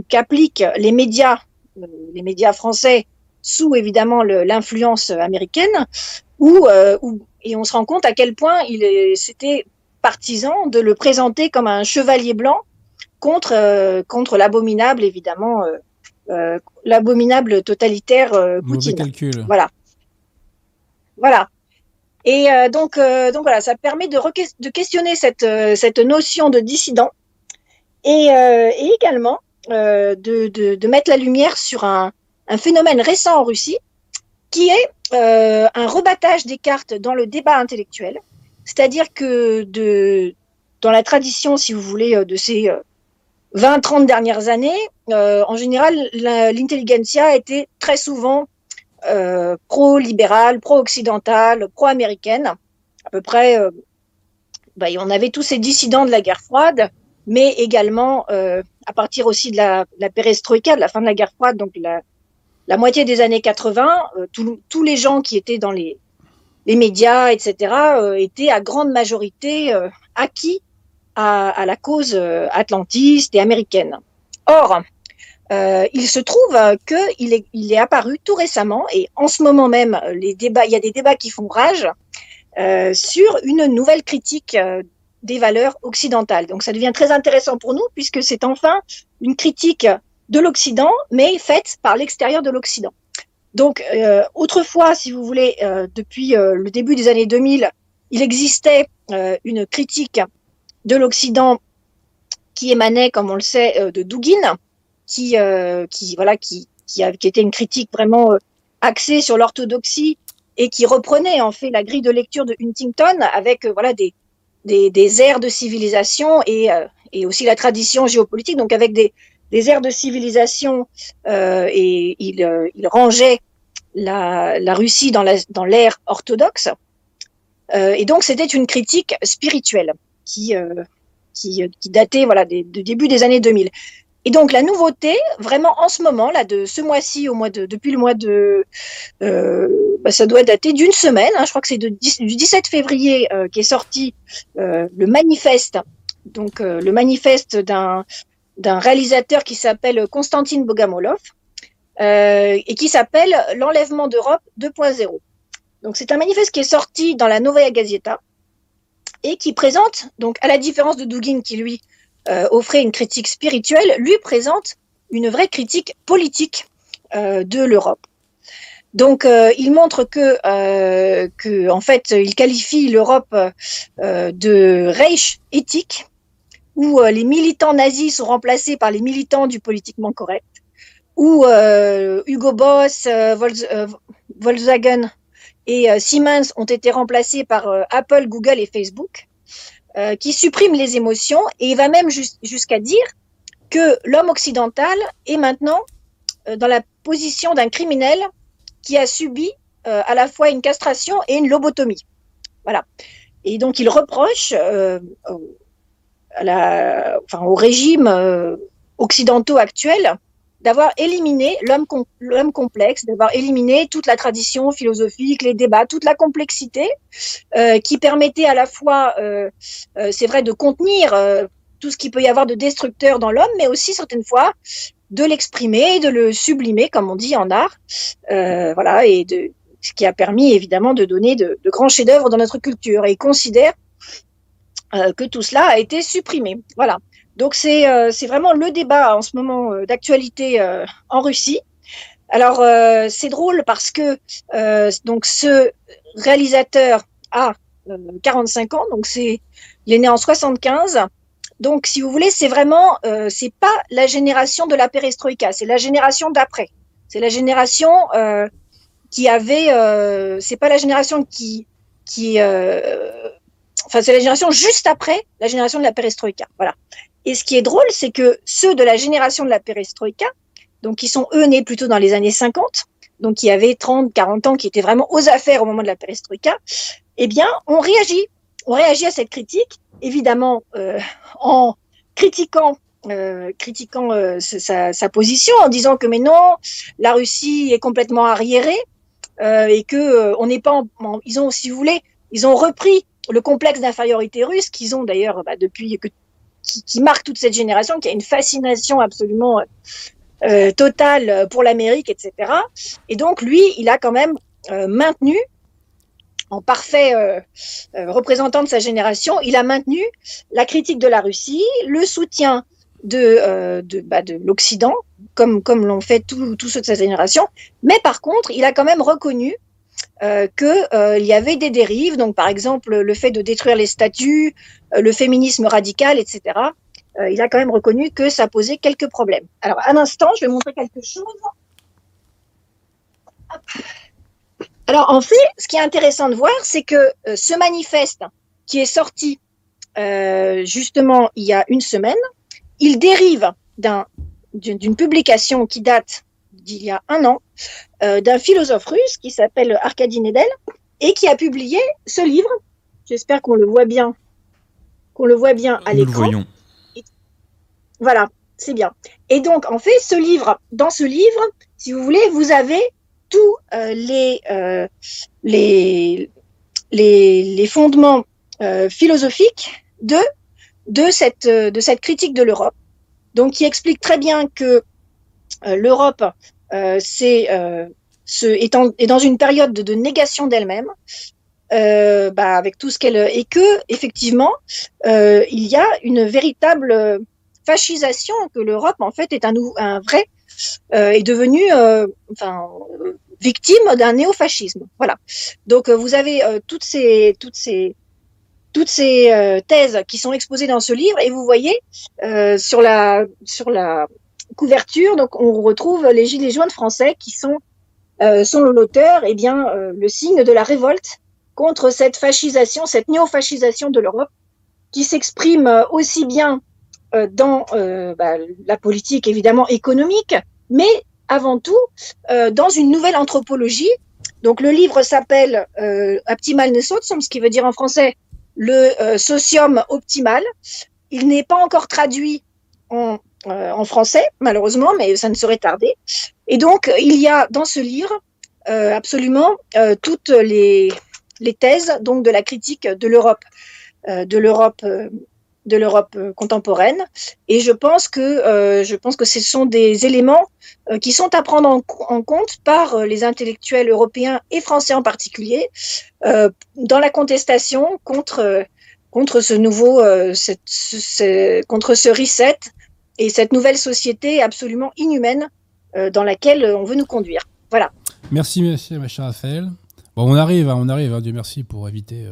qu'appliquent les médias, les médias français, sous évidemment l'influence américaine, où, où- et on se rend compte à quel point il c'était partisan de le présenter comme un chevalier blanc contre contre l'abominable évidemment euh, l'abominable totalitaire euh, Poutine. calcul. Voilà. Voilà. Et euh, donc, euh, donc voilà, ça permet de, de questionner cette, cette notion de dissident et, et également de, de, de mettre la lumière sur un, un phénomène récent en Russie qui est un rebattage des cartes dans le débat intellectuel. C'est-à-dire que de, dans la tradition, si vous voulez, de ces 20-30 dernières années, euh, en général, l'intelligentsia était très souvent euh, pro-libérale, pro-occidentale, pro-américaine. À peu près, euh, bah, on avait tous ces dissidents de la guerre froide, mais également à partir aussi de la, la de la fin de la guerre froide, donc la, moitié des années 80, euh, tous- les gens qui étaient dans les, médias, etc., étaient à grande majorité acquis à, la cause euh, atlantiste et américaine. Or, euh, il se trouve euh, que il est, il est apparu tout récemment et en ce moment même, il y a des débats qui font rage euh, sur une nouvelle critique des valeurs occidentales. Donc, ça devient très intéressant pour nous puisque c'est enfin une critique de l'Occident, mais faite par l'extérieur de l'Occident. Donc, autrefois, si vous voulez, depuis le début des années 2000, il existait une critique de l'Occident qui émanait, comme on le sait, euh, de Dugin, qui, euh, qui voilà, qui, qui, était une critique vraiment euh, axée sur l'orthodoxie et qui reprenait en fait la grille de lecture de Huntington avec voilà des, des, aires de civilisation et, et aussi la tradition géopolitique, donc avec des, des aires de civilisation et il, il rangeait la, la Russie dans la- dans l'ère orthodoxe. Et donc c'était une critique spirituelle qui, euh, qui, qui datait voilà des, du début des années 2000. Et donc la nouveauté, vraiment en ce moment, là, de ce mois-ci, au mois de, depuis le mois de, euh, bah, ça doit dater d'une semaine. Hein, je crois que c'est du 17 février euh, qui est sorti euh, le manifeste, donc euh, le manifeste d'un d'un réalisateur qui s'appelle Konstantin Bogomolov euh, et qui s'appelle l'enlèvement d'Europe 2.0. Donc c'est un manifeste qui est sorti dans la Novaya Gazeta et qui présente, donc à la différence de Dugin qui lui euh, offrait une critique spirituelle, lui présente une vraie critique politique euh, de l'Europe. Donc, euh, il montre que, en fait, il qualifie l'Europe de Reich éthique, où les militants nazis sont remplacés par les militants du politiquement correct, où Hugo Boss, Volks- Volkswagen et euh, Siemens ont été remplacés par euh, Apple, Google et Facebook, euh, qui suppriment les émotions, et il va même jus- jusqu'à dire que l'homme occidental est maintenant dans la position d'un criminel qui a subi à la fois une castration et une lobotomie. Voilà. Et donc il reproche euh, à la, enfin, au régime euh, occidentaux actuels d'avoir éliminé l'homme com- l'homme complexe, d'avoir éliminé toute la tradition philosophique, les débats, toute la complexité euh, qui permettait à la fois, euh, euh, c'est vrai, de contenir tout ce qu'il peut y avoir de destructeur dans l'homme, mais aussi certaines fois de l'exprimer, de le sublimer, comme on dit en art, voilà, et de ce qui a permis évidemment de donner de, grands chefs-d'œuvre dans notre culture. Et il considère que tout cela a été supprimé. Voilà. Donc c'est euh, vraiment le débat en ce moment euh, d'actualité euh, en Russie. Alors euh, c'est drôle parce que euh, donc ce réalisateur a euh, 45 ans, donc c'est il est né en 75. Donc si vous voulez, c'est vraiment euh, c'est pas la génération de la perestroïka, c'est la génération d'après. C'est la génération euh, qui avait euh, c'est pas la génération qui qui euh, enfin c'est la génération juste après la génération de la perestroïka. Voilà. Et ce qui est drôle, c'est que ceux de la génération de la perestroïka, donc qui sont eux nés plutôt dans les années 50, donc qui avaient 30, 40 ans, qui étaient vraiment aux affaires au moment de la perestroïka, eh bien, on réagit. On réagit à cette critique, évidemment, euh, en critiquant euh, critiquant euh, sa, sa, position en disant que mais non, la Russie est complètement arriérée euh, et que euh, on n'est pas, en, ils ont, si vous voulez, ils ont repris le complexe d'infériorité russe qu'ils ont d'ailleurs bah, depuis que qui, marque toute cette génération, qui a une fascination absolument euh, totale pour l'Amérique, etc. Et donc lui, il a quand même euh, maintenu en parfait euh, représentant de sa génération, il a maintenu la critique de la Russie, le soutien de, de, bah, de l'Occident, comme, comme l'ont fait tous ceux de sa génération. Mais par contre, il a quand même reconnu euh, qu'il euh, y avait des dérives, donc par exemple le fait de détruire les statuts, euh, le féminisme radical, etc. Euh, il a quand même reconnu que ça posait quelques problèmes. Alors, un instant, je vais montrer quelque chose. Alors, en fait, ce qui est intéressant de voir, c'est que euh, ce manifeste qui est sorti justement il y a une semaine, il dérive d'un d'une publication qui date d'il y a un an euh, d'un philosophe russe qui s'appelle Arkady Nedel et qui a publié ce livre. J'espère qu'on le voit bien, qu'on le voit bien à l'écran. Nous le voyons. Et, voilà, c'est bien. Et donc, en fait, ce livre, dans ce livre, si vous voulez, vous avez tous euh, les, euh, les, les, les fondements philosophiques de, de, cette, de cette critique de l'Europe. Donc, qui explique très bien que l'Europe c'est euh, ce, est, en, est, dans une période de, négation d'elle-même, euh, bah, avec tout ce qu'elle et que effectivement euh, il y a une véritable fascisation que l'Europe en fait est un, vrai euh, est devenu enfin victime d'un néofascisme. Voilà. Donc vous avez toutes ces toutes ces toutes ces euh, thèses qui sont exposées dans ce livre et vous voyez euh, sur la sur la couverture donc on retrouve les gilets jaunes français qui sont euh, selon l'auteur eh bien euh, le signe de la révolte contre cette fascisation cette néofascisation de l'Europe qui s'exprime euh, aussi bien euh, dans bah, la politique évidemment économique mais avant tout dans une nouvelle anthropologie donc le livre s'appelle Optimal Nesotsom ce qui veut dire en français le socium optimal. Il n'est pas encore traduit en en français, malheureusement, mais ça ne serait tardé. Et donc, il y a dans ce livre absolument toutes les, les thèses donc de la critique de l'Europe, de l'Europe de l'Europe euh, contemporaine. Et je pense que euh, je pense que ce sont des éléments euh, qui sont à prendre en, compte par les intellectuels européens et français en particulier dans la contestation contre contre ce nouveau contre ce reset et cette nouvelle société absolument inhumaine dans laquelle on veut nous conduire. Voilà. Merci, merci, ma chère Raphaël. Bon, on arrive, hein, on arrive. Hein, Dieu merci pour éviter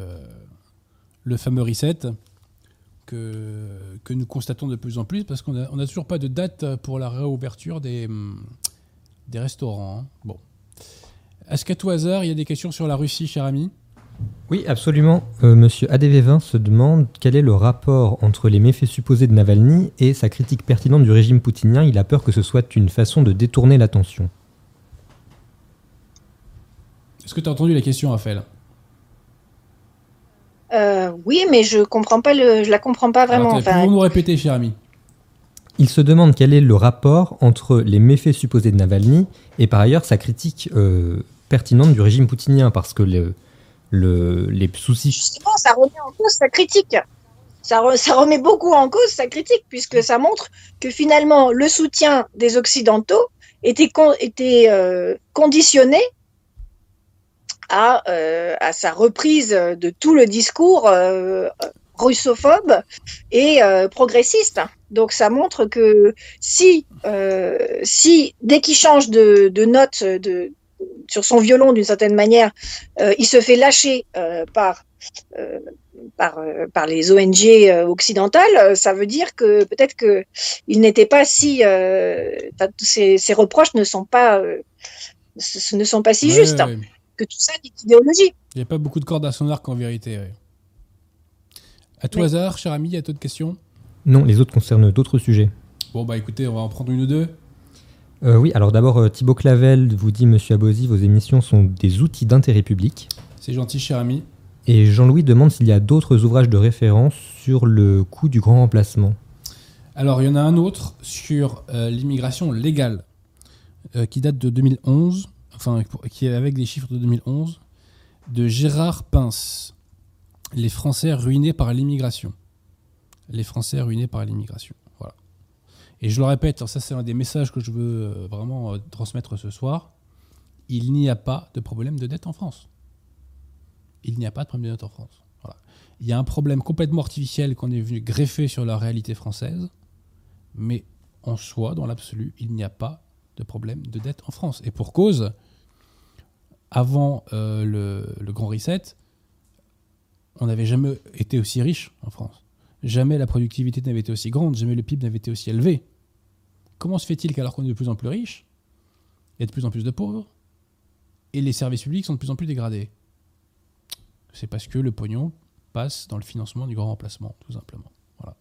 le fameux reset que, que nous constatons de plus en plus, parce qu'on n'a toujours pas de date pour la réouverture des, hum, des restaurants. Hein. Bon. Est-ce qu'à tout hasard, il y a des questions sur la Russie, cher ami? Oui, absolument. Euh, Monsieur ADV20 se demande quel est le rapport entre les méfaits supposés de Navalny et sa critique pertinente du régime poutinien. Il a peur que ce soit une façon de détourner l'attention. Est-ce que tu as entendu la question, Raphaël? Euh, oui, mais je comprends pas le, je la comprends pas vraiment. Alors, enfin... nous répéter, cher ami Il se demande quel est le rapport entre les méfaits supposés de Navalny et par ailleurs sa critique euh, pertinente du régime poutinien, parce que le, le, les soucis. Justement, ça remet en cause sa critique. Ça, ça, remet beaucoup en cause sa critique, puisque ça montre que finalement le soutien des Occidentaux était, était euh, conditionné à, euh, à sa reprise de tout le discours euh, russophobe et progressiste. Donc ça montre que si, si dès qu'il change de, de note de, sur son violon d'une certaine manière, il se fait lâcher par par, par les ONG occidentales, ça veut dire que peut-être que il n'était pas si ces, ces, reproches ne sont pas ce ne sont pas si justes que tout ça n'est qu'idéologie. Il n'y a pas beaucoup de cordes à son arc en vérité. À tout hasard, cher ami, il y a d'autres questions? Non, les autres concernent d'autres sujets. Bon, bah écoutez, on va en prendre une ou deux. Euh, oui, alors d'abord, euh, Thibaut Clavel vous dit, Monsieur Abosi, vos émissions sont des outils d'intérêt public. C'est gentil, cher ami. Et Jean-Louis demande s'il y a d'autres ouvrages de référence sur le coût du grand remplacement. Alors, il y en a un autre sur euh, l'immigration légale, qui date de 2011 enfin, qui est avec des chiffres de 2011, de Gérard Pince. Les Français ruinés par l'immigration. Les Français ruinés par l'immigration. Et je le répète, ça c'est un des messages que je veux euh, vraiment euh, transmettre ce soir. Il n'y a pas de problème de dette en France. Il n'y a pas de problème de dette en France. Il y a un problème complètement artificiel qu'on est venu greffer sur la réalité française, mais en soi, dans l'absolu, il n'y a pas de problème de dette en France. Et pour cause, avant euh, le, Grand Reset, on n'avait jamais été aussi riche en France. Jamais la productivité n'avait été aussi grande, jamais le PIB n'avait été aussi élevé. Comment se fait-il qu'alors qu'on est de plus en plus riche, il y a de plus en plus de pauvres, et les services publics sont de plus en plus dégradés? C'est parce que le pognon passe dans le financement du grand remplacement, tout simplement. Voilà.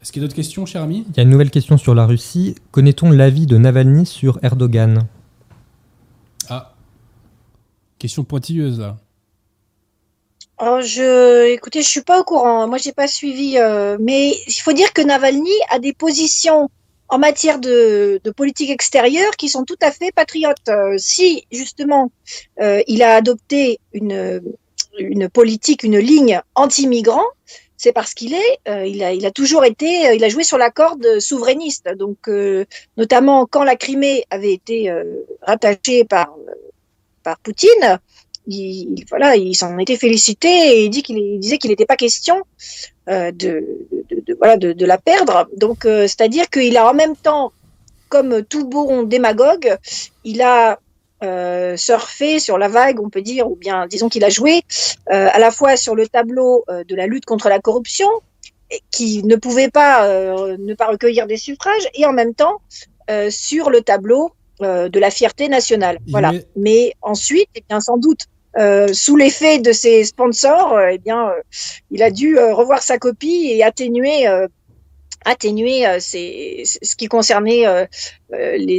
Est-ce qu'il y a d'autres questions, cher ami? Il y a une nouvelle question sur la Russie. Connaît-on l'avis de Navalny sur Erdogan? Question pointilleuse là. Je, écoutez, je suis pas au courant. Moi, j'ai pas suivi. Euh, mais il faut dire que Navalny a des positions en matière de, politique extérieure qui sont tout à fait patriotes. Euh, si justement euh, il a adopté une une politique, une ligne anti-migrant, c'est parce qu'il est, il a, il a toujours été, il a joué sur la corde souverainiste. Donc, notamment quand la Crimée avait été rattachée par par Poutine, il, voilà, il s'en était félicité et il, dit qu'il disait qu'il n'était pas question euh, de, de, voilà, de, la perdre. Donc, euh, c'est-à-dire qu'il a en même temps, comme tout bon démagogue, il a euh, surfé sur la vague, on peut dire, ou bien disons qu'il a joué à la fois sur le tableau de la lutte contre la corruption, qui ne pouvait pas ne pas recueillir des suffrages, et en même temps sur le tableau de la fierté nationale. voilà. Mais ensuite, eh bien, sans doute, euh, sous l'effet de ses sponsors, euh, eh bien, il a dû revoir sa copie et atténuer atténuer ce qui concernait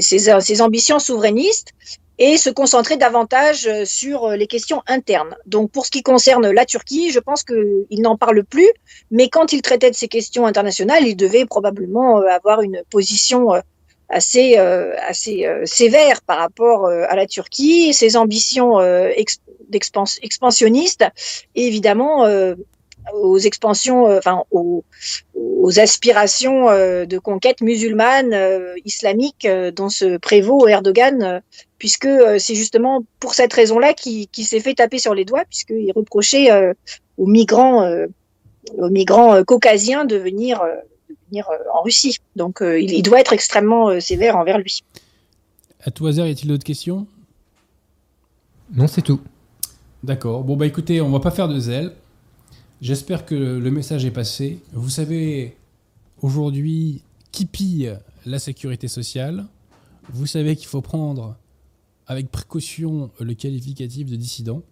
ses, ses, ambitions souverainistes. et se concentrer davantage euh, sur euh, les questions internes. Donc pour ce qui concerne la Turquie, je pense qu'il n'en parle plus, mais quand il traitait de ces questions internationales, il devait probablement avoir une position assez, assez sévère par rapport à la Turquie, ses ambitions expansionnistes, et évidemment aux expansions, euh, enfin aux, aux, aspirations euh, de conquête musulmane, euh, islamique dont se prévaut Erdogan, puisque c'est justement pour cette raison-là qu'il s'est fait taper sur les doigts, puisqu'il reprochait aux migrants, aux migrants caucasiens de venir, de venir en Russie. Donc il, il, doit être extrêmement sévère envers lui. À tout hasard, y a-t-il d'autres questions? Non, c'est tout. D'accord. Bon bah écoutez, on va pas faire de zèle. J'espère que le message est passé. Vous savez aujourd'hui qui pille la sécurité sociale? Vous savez qu'il faut prendre avec précaution le qualificatif de dissident.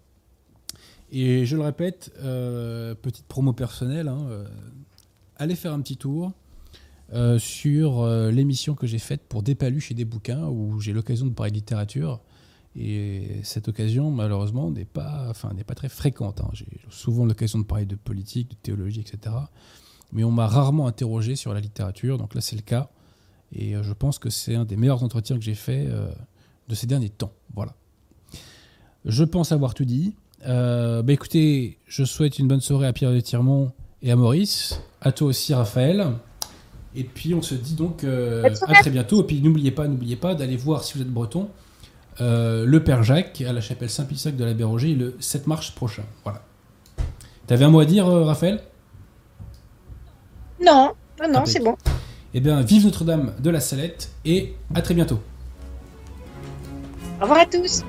Et je le répète, euh, petite promo personnelle, hein, euh, allez faire un petit tour euh, sur l'émission que j'ai faite pour Des paluches et des bouquins, où j'ai l'occasion de parler de littérature. Et cette occasion, malheureusement, n'est pas, enfin, n'est pas très fréquente. Hein. J'ai souvent l'occasion de parler de politique, de théologie, etc. Mais on m'a rarement interrogé sur la littérature, donc là c'est le cas. Et euh, je pense que c'est un des meilleurs entretiens que j'ai fait euh, de ces derniers temps. Voilà. Je pense avoir tout dit. Euh, bah écoutez, je souhaite une bonne soirée à Pierre de Tirmont et à Maurice. À toi aussi, Raphaël. Et puis on se dit donc à très bientôt. Et puis n'oubliez pas, n'oubliez pas d'aller voir si vous êtes breton euh, le Père Jacques à la chapelle Saint-Pissac de la Bérogie le 7 mars prochain. Voilà. T'avais un mot à dire, euh, Raphaël? Non, non, non, c'est bon. Eh bien, vive Notre-Dame de la Salette et à très bientôt. Au revoir à tous.